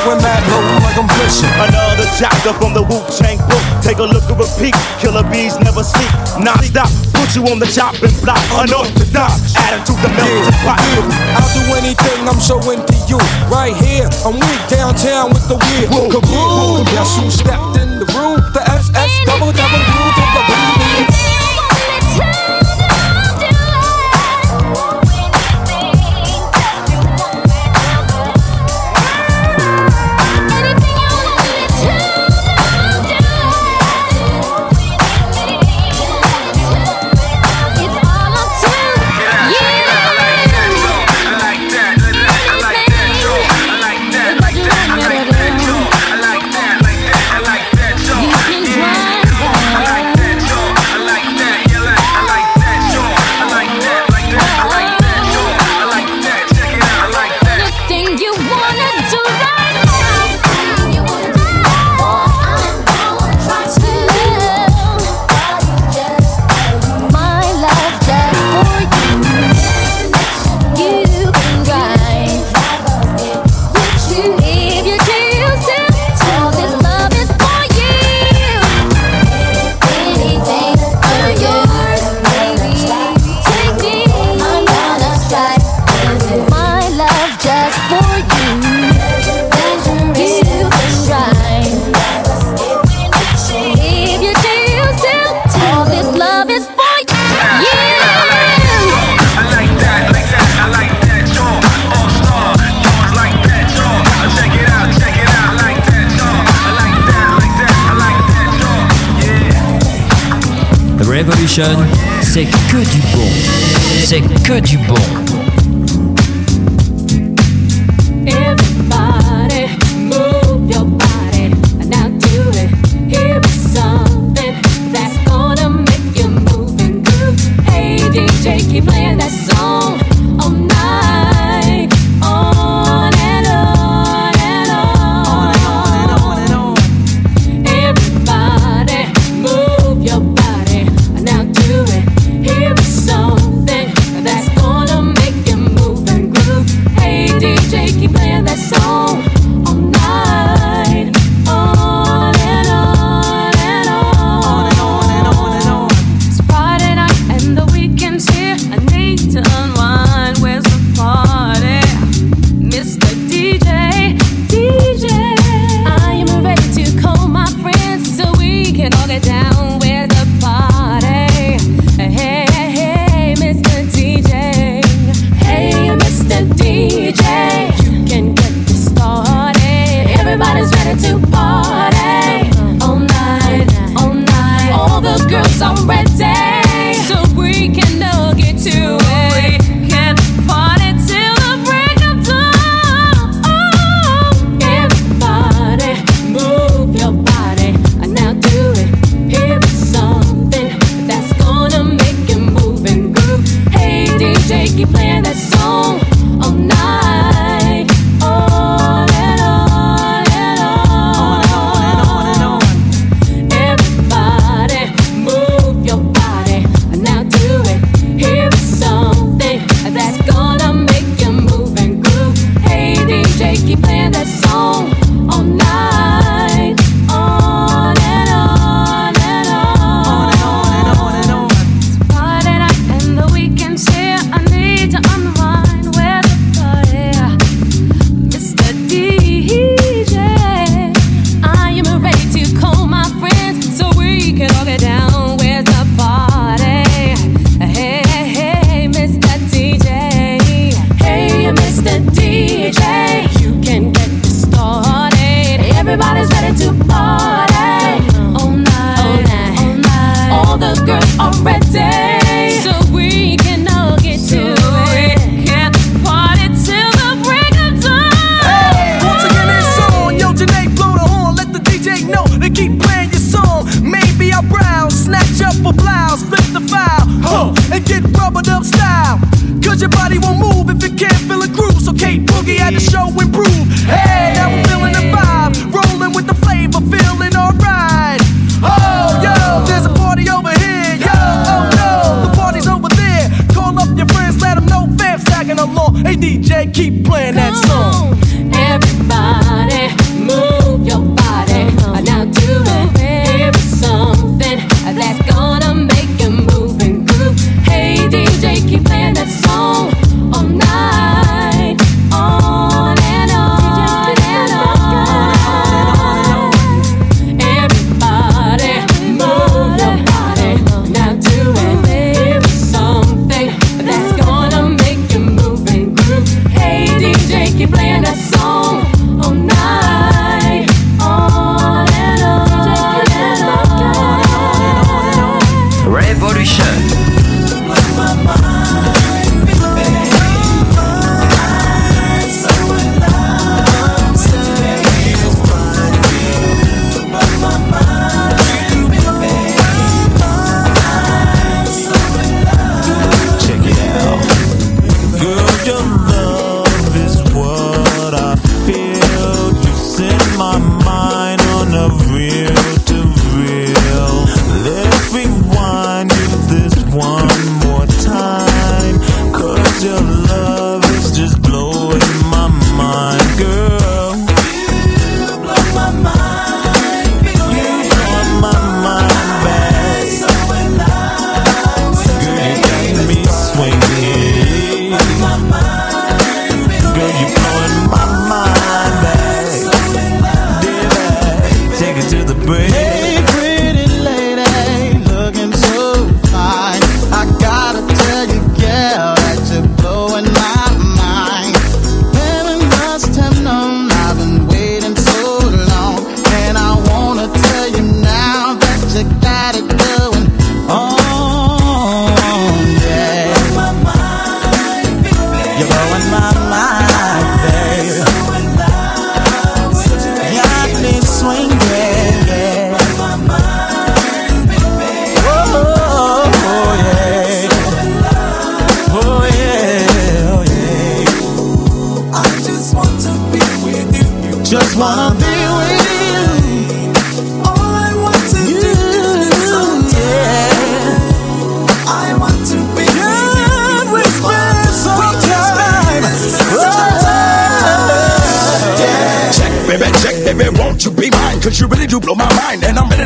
Going mad low like I'm glitching. Another chapter from the Wu Tang book. Take a look at a peek. Killer bees never sleep. Non stop. Put you on the chopping block. Unorthodox. Attitude the melting yeah, pot. I'll do anything I'm showing to you. Right here, I'm weak downtown with the weird. Kaboom. Guess who stepped in the room? The SS double double C'est que du bon. C'est que du bon. They keep playing that song all night.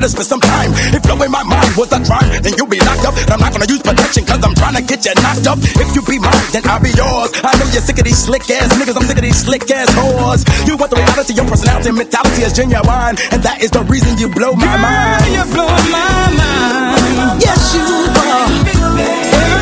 wanted to spend some time. If blowing my mind was a crime, then you'll be locked up. And I'm not gonna use protection, cause I'm trying to get you knocked up. If you be mine, then I'll be yours. I know you're sick of these slick ass niggas, I'm sick of these slick ass whores. You want the reality, your personality and mentality is genuine. And that is the reason you blow my mind. You blow my mind. Yes, you are.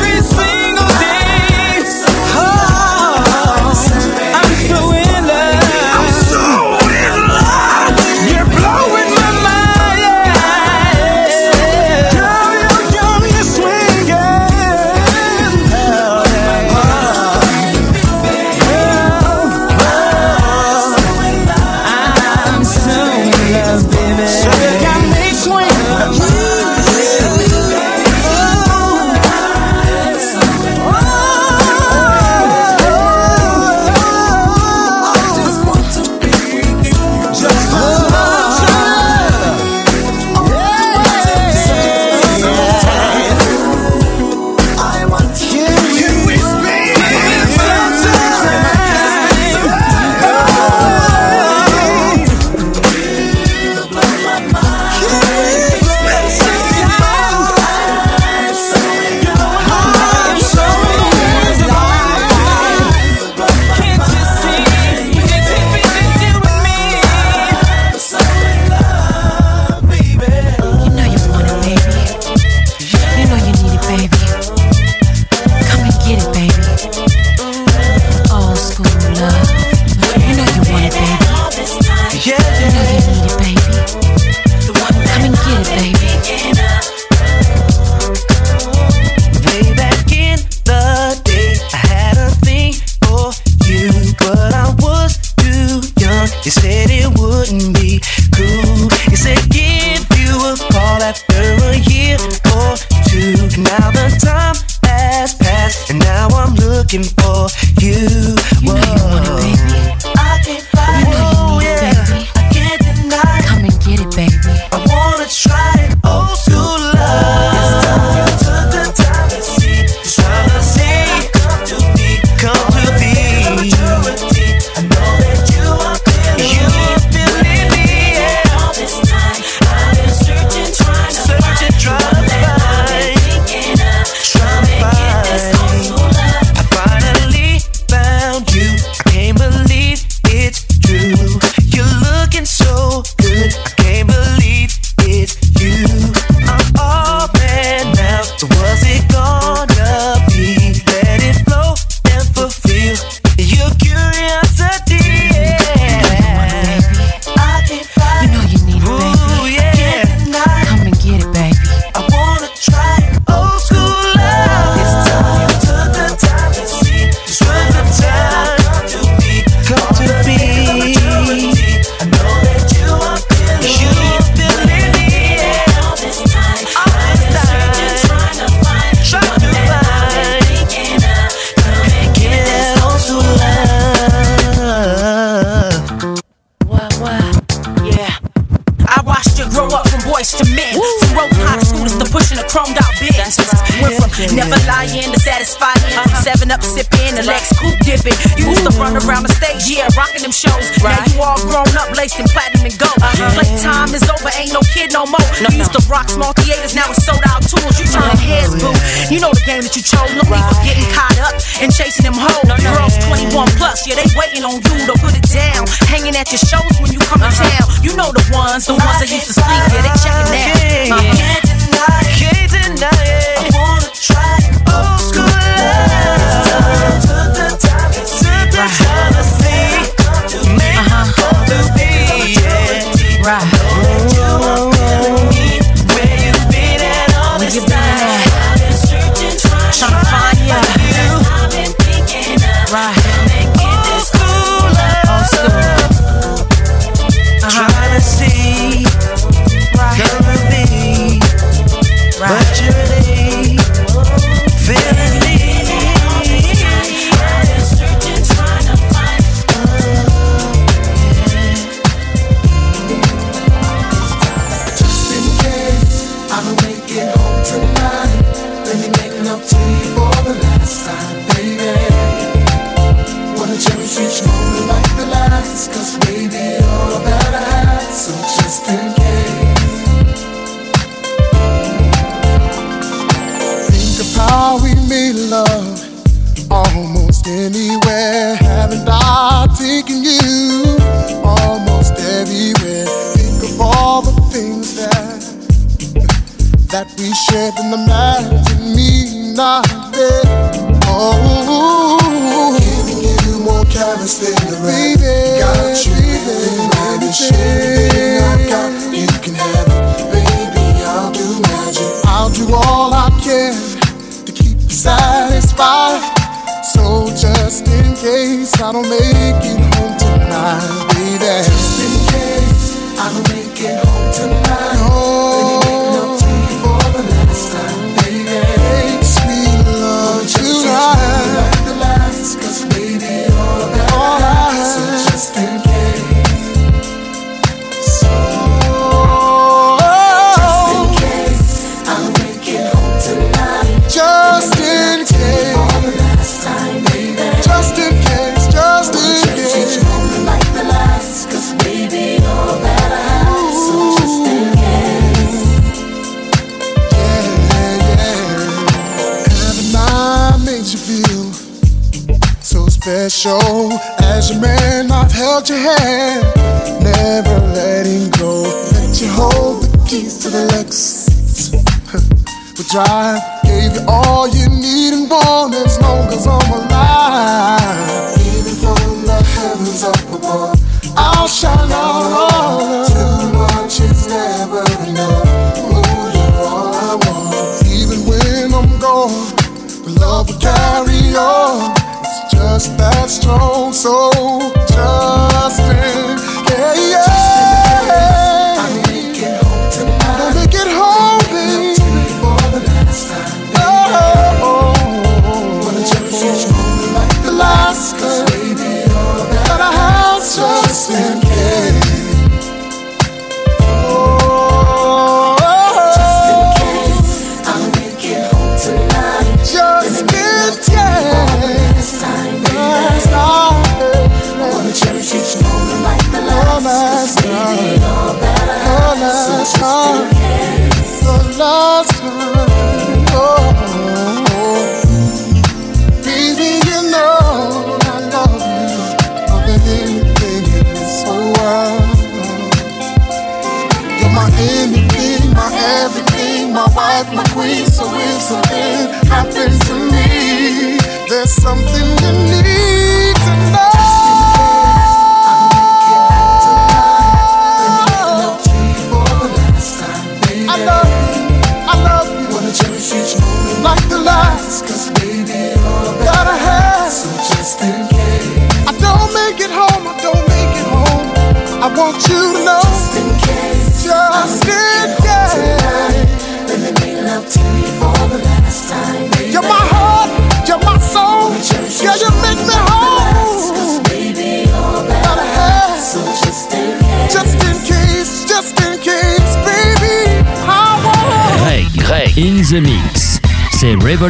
Drive,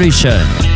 Revolution.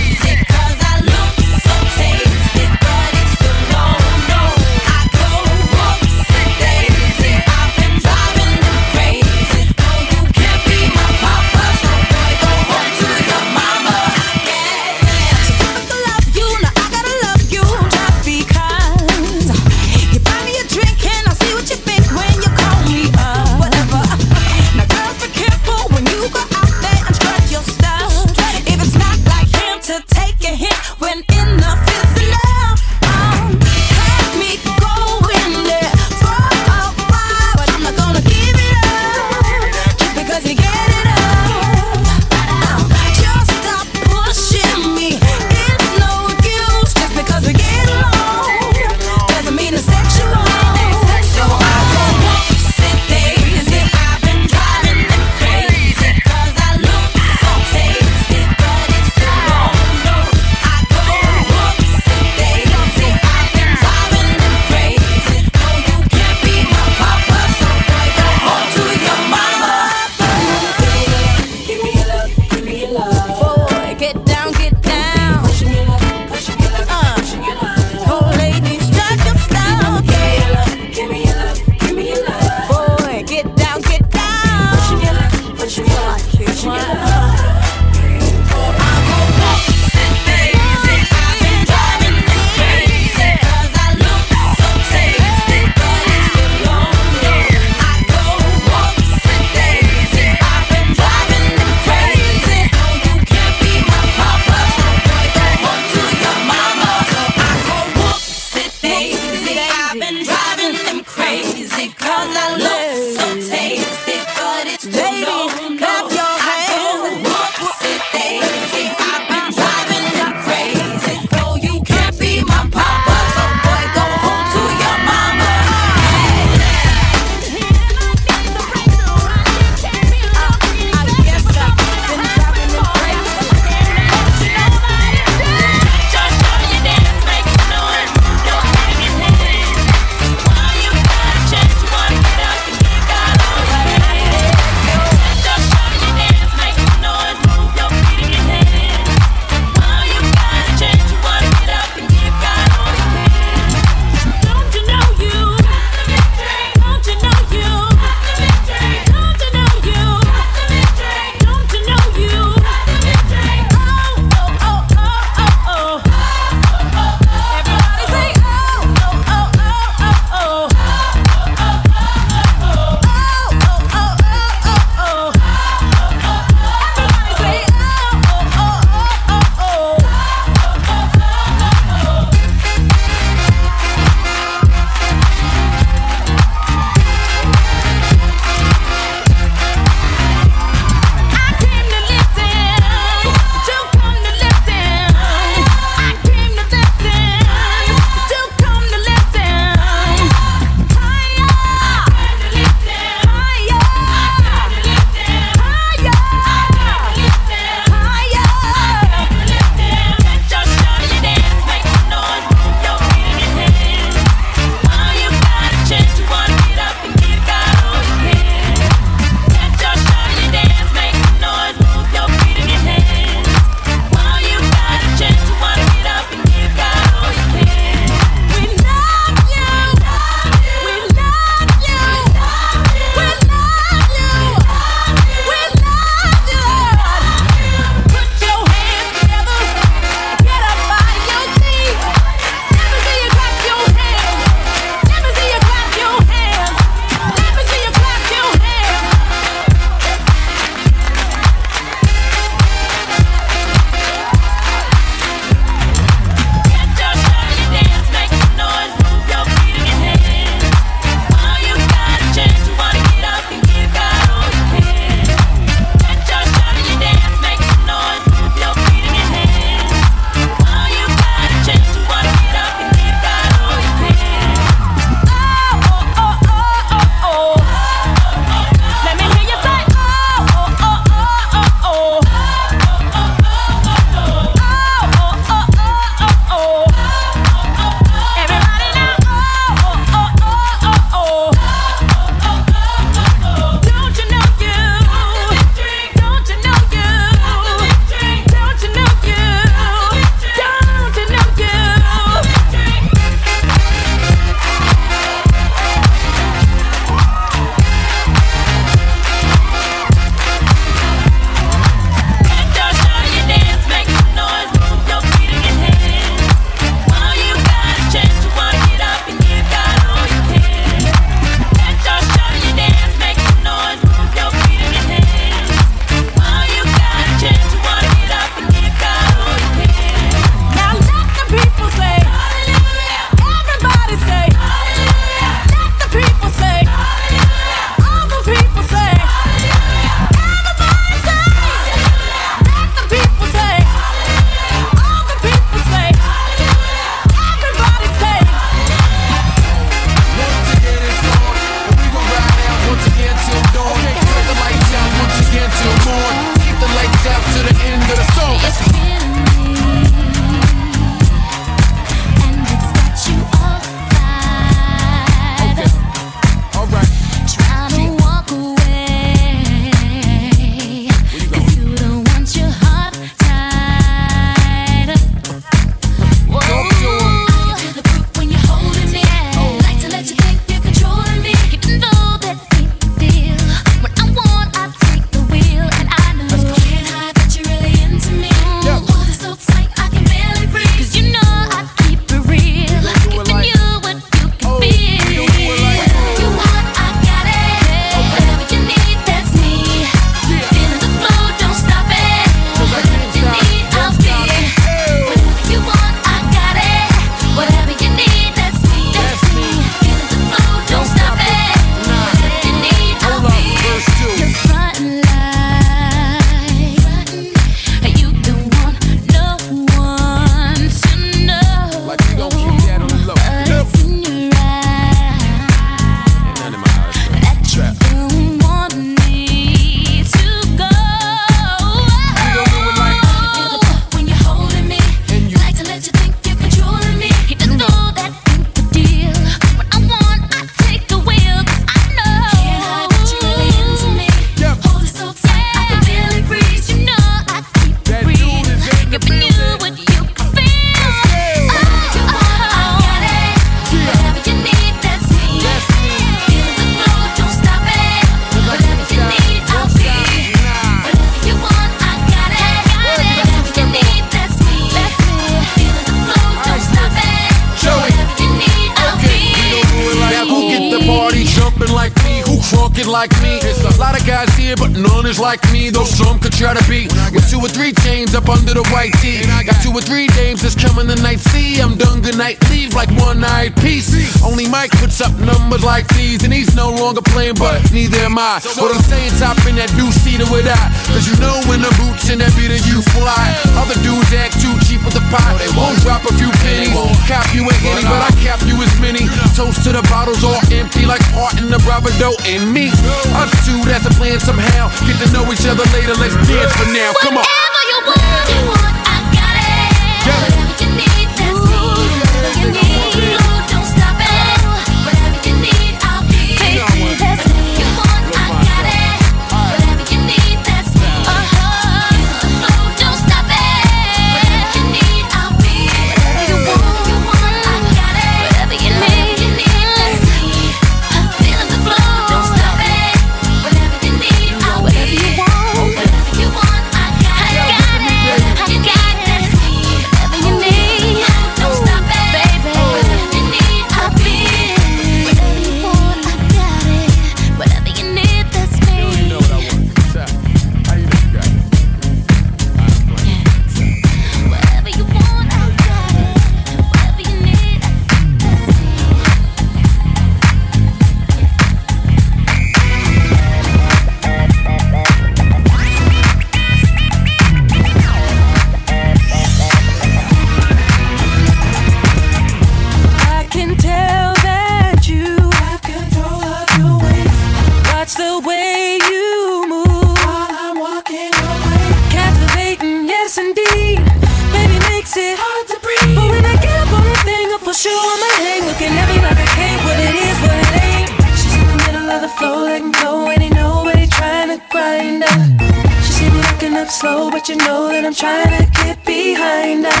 Up slow, but you know that I'm trying to get behind her.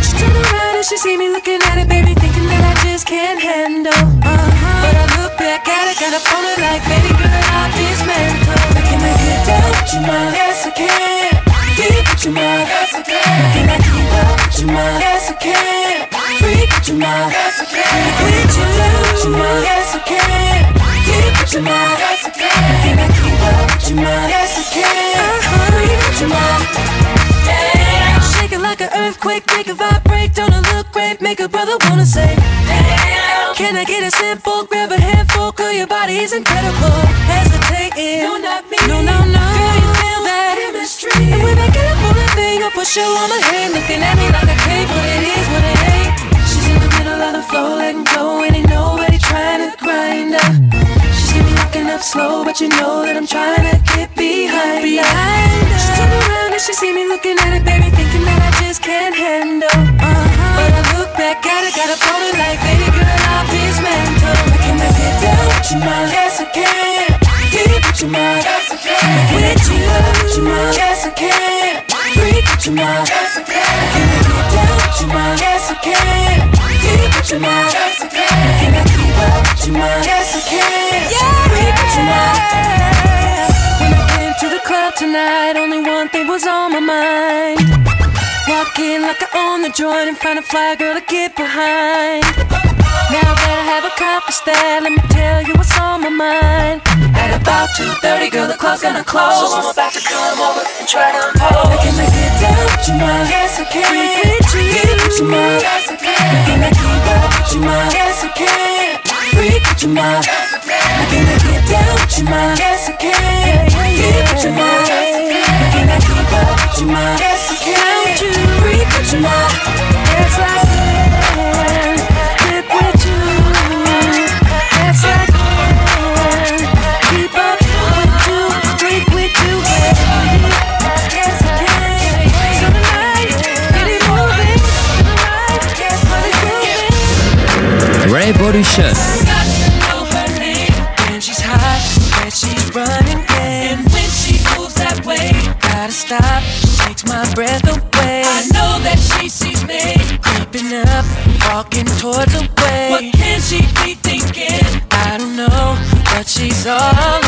She turn around and she see me looking at it, baby, thinking that I just can't handle. Uh-huh. But I look back at it, got up on it like, baby girl, I'll dismantle. I can make it down with you, my yes I can. Deep with you, my yes I can. I can I keep up with you, my yes I can. Freak with you, my yes I can. I can with you, with you, my yes I can. Deep with you, my yes I can. I can I keep up with you, my earthquake, make it vibrate. Don't it look great? Make a brother wanna say, Damn. Can I get a simple? Grab a handful, girl, your body is incredible. Hesitating, no, not me. No, no, no. Girl, you feel that chemistry. And when I get up on that thing, I'm for sure on my hand, looking at me like I can't. What it is, what it ain't. She's in the middle of the flow, letting go, and ain't nobody trying to grind her. Walking up slow, but you know that I'm trying to get behind, behind. She turn around and she see me looking at it, baby, thinking that I just can't handle. Uh-huh. But I look back at it, got a it like, baby girl, I'll dismantle. I it down with you, my yes I can. Deep with you, my yes I can. I with you, with you, my yes I can. Freak with you, my yes I can. I can make it down with you, my yes I can. Deep with you, my yes I can. I can keep up with you, my yes I can. Freak my when I came to the club tonight, only one thing was on my mind. Walk in like I own the joint and find a fly girl to get behind. Now that I have a compass that, let me tell you what's on my mind. At about 2.30, girl, the club's gonna close. So I'm about to come over and try to impose. I can make it down with you, my yes I can. Freak with you, get with you, my yes I can. I can make it up with you, my yes I can. Freak with you, my yes I can. I make with you, yes I can. Get with you, yes I can. I it up with you, yes I can. Freak with you, yes I can. Get with you, yes I can. Keep up with you, freak with you. Yes I can. So tonight, get it moving. Yes, what it moving. And breath away. I know that she sees me creeping up, walking towards the way. What can she be thinking? I don't know, but she's all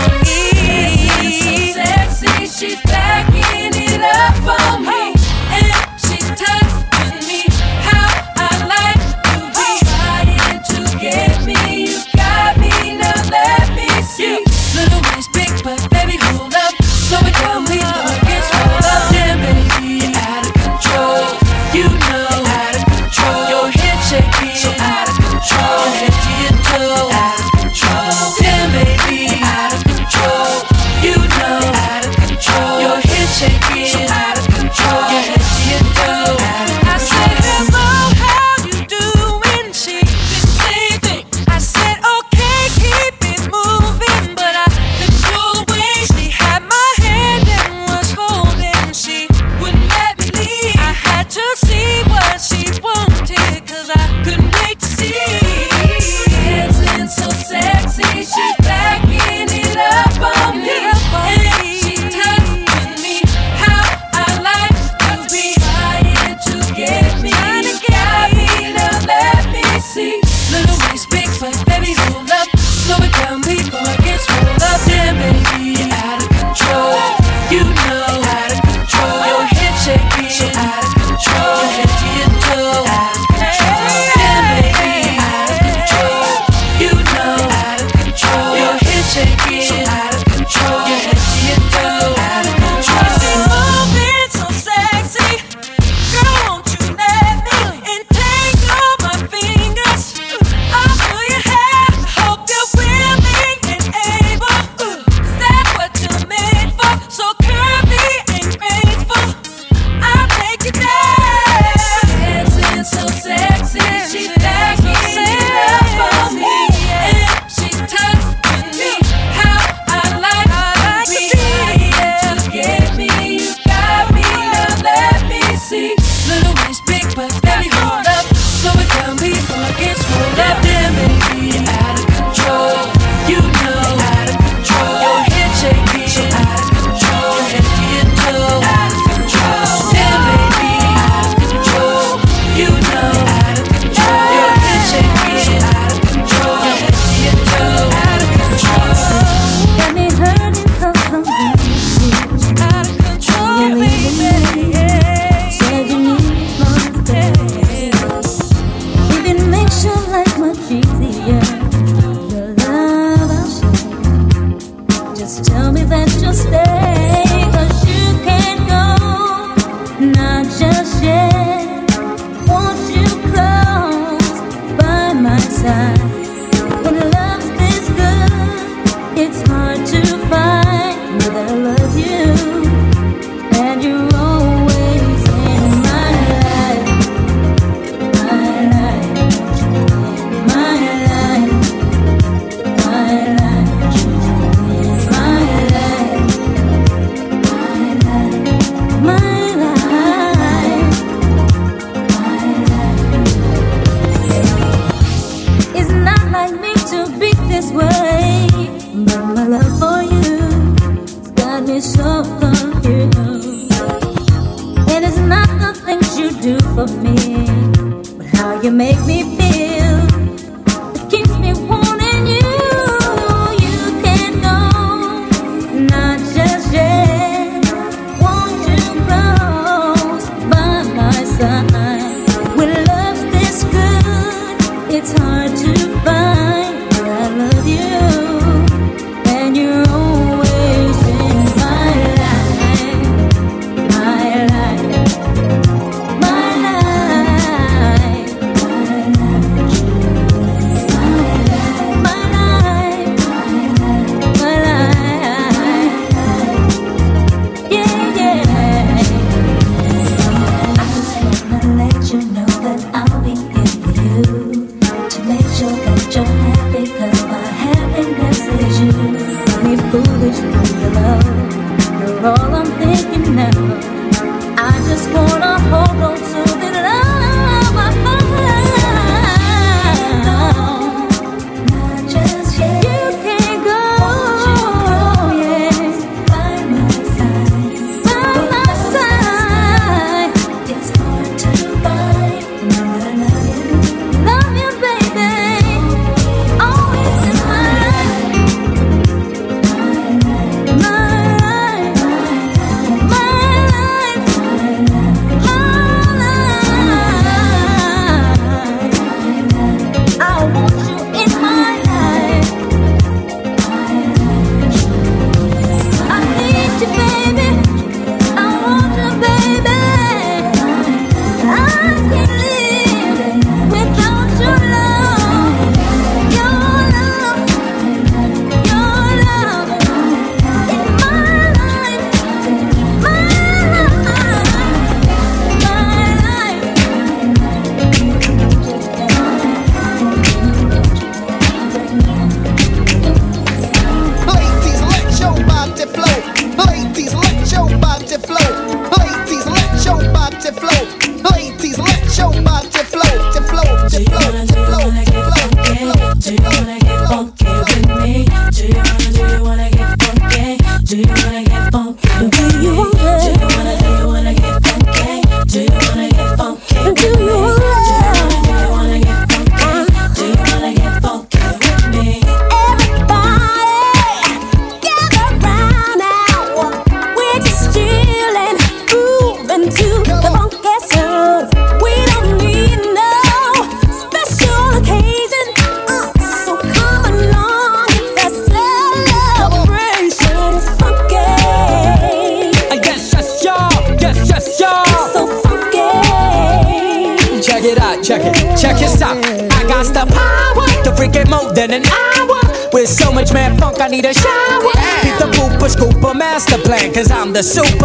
the super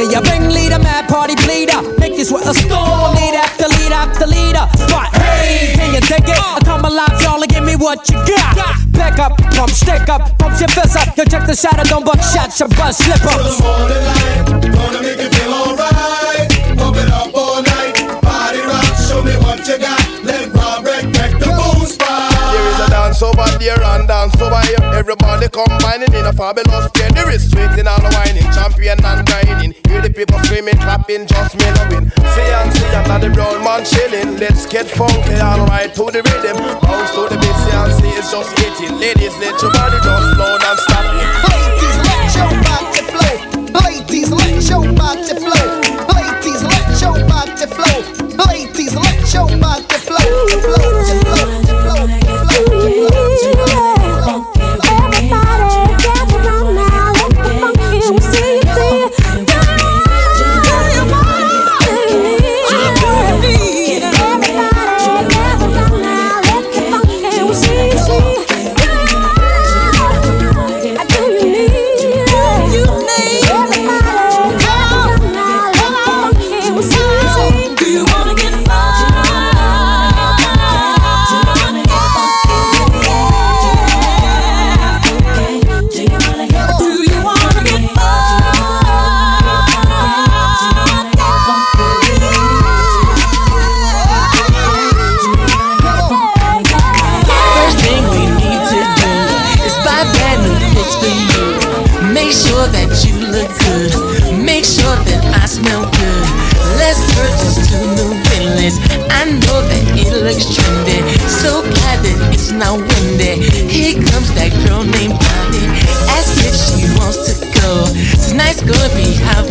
me a ringleader, mad party bleeder. Make this what a storm, lead after lead after leader. But hey, can you take it? I come alive, y'all, and give me what you got. Back up, pump, stick up, pump your fist up. Yo, check the shadow, don't buck shots, your buzz slip up. Gonna make you feel alright. Pump it up all night. Body rock, show me what you got. Let Rob wreck, wreck the boom spot. There is a dance over there and dance over here. Everybody combining in a fabulous pair. There is sweating and whining, champion and grinding. Hear the people screaming, clapping, just mellowing. See and see and the brown man chilling. Let's get funky, alright to the rhythm. Bounce to the beat, see and see it's just hitting. Ladies, let your body just slow and stop it. Ladies, let your body flow. Ladies, let your body flow. Ladies, let your body flow. Ladies, let your body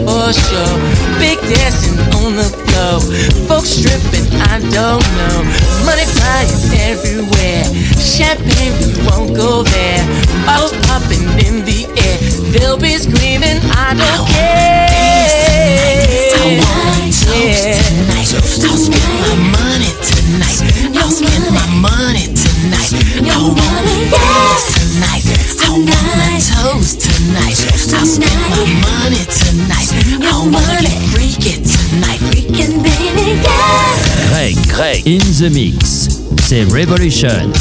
for sure. Big dancing on the floor. Folks stripping, I don't know. Money flying everywhere. Champagne, we won't go there. Bottles popping in the air. They'll be screaming, I don't care. Yeah. I'll spend my money tonight. I'll spend my money tonight. I wanna dance tonight. I wanna toast tonight. I'll spend my Greg, Greg, in the mix. C'est Revolution.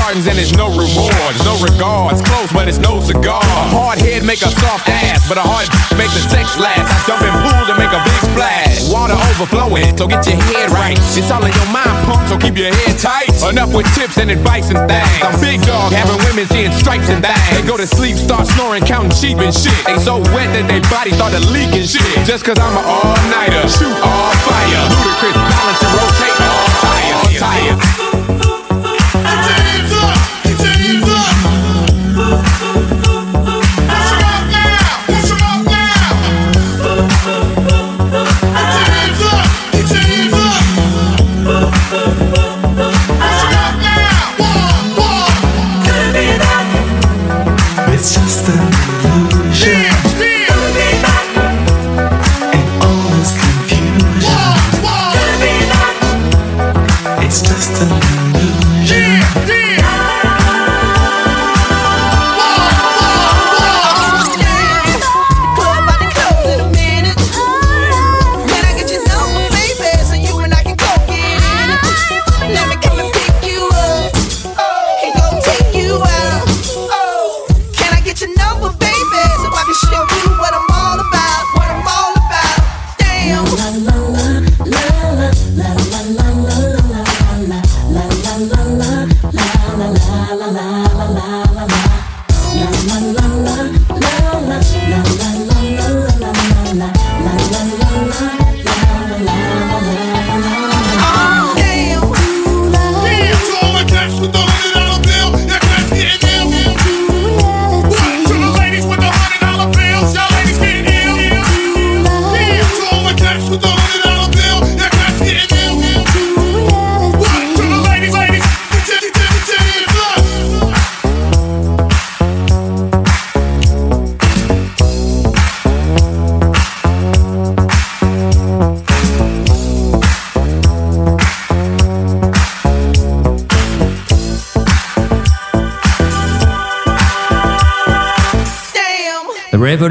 pardons and there's no rewards, no regards. Close, but it's no cigar. A hard head make a soft ass, but a hard make the sex last. Dumping in pools and make a big splash. Water overflowing, so get your head right. It's all in your mind, punk, so keep your head tight. Enough with tips and advice and things. I'm big dog, having women seeing stripes and things. They go to sleep, start snoring, counting sheep and shit. They so wet that their body started leaking shit. Just cause I'm an all-nighter, shoot all fire. Ludacris balance and rotate all tires. All tires.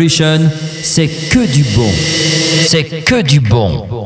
C'est que du bon. C'est que du bon.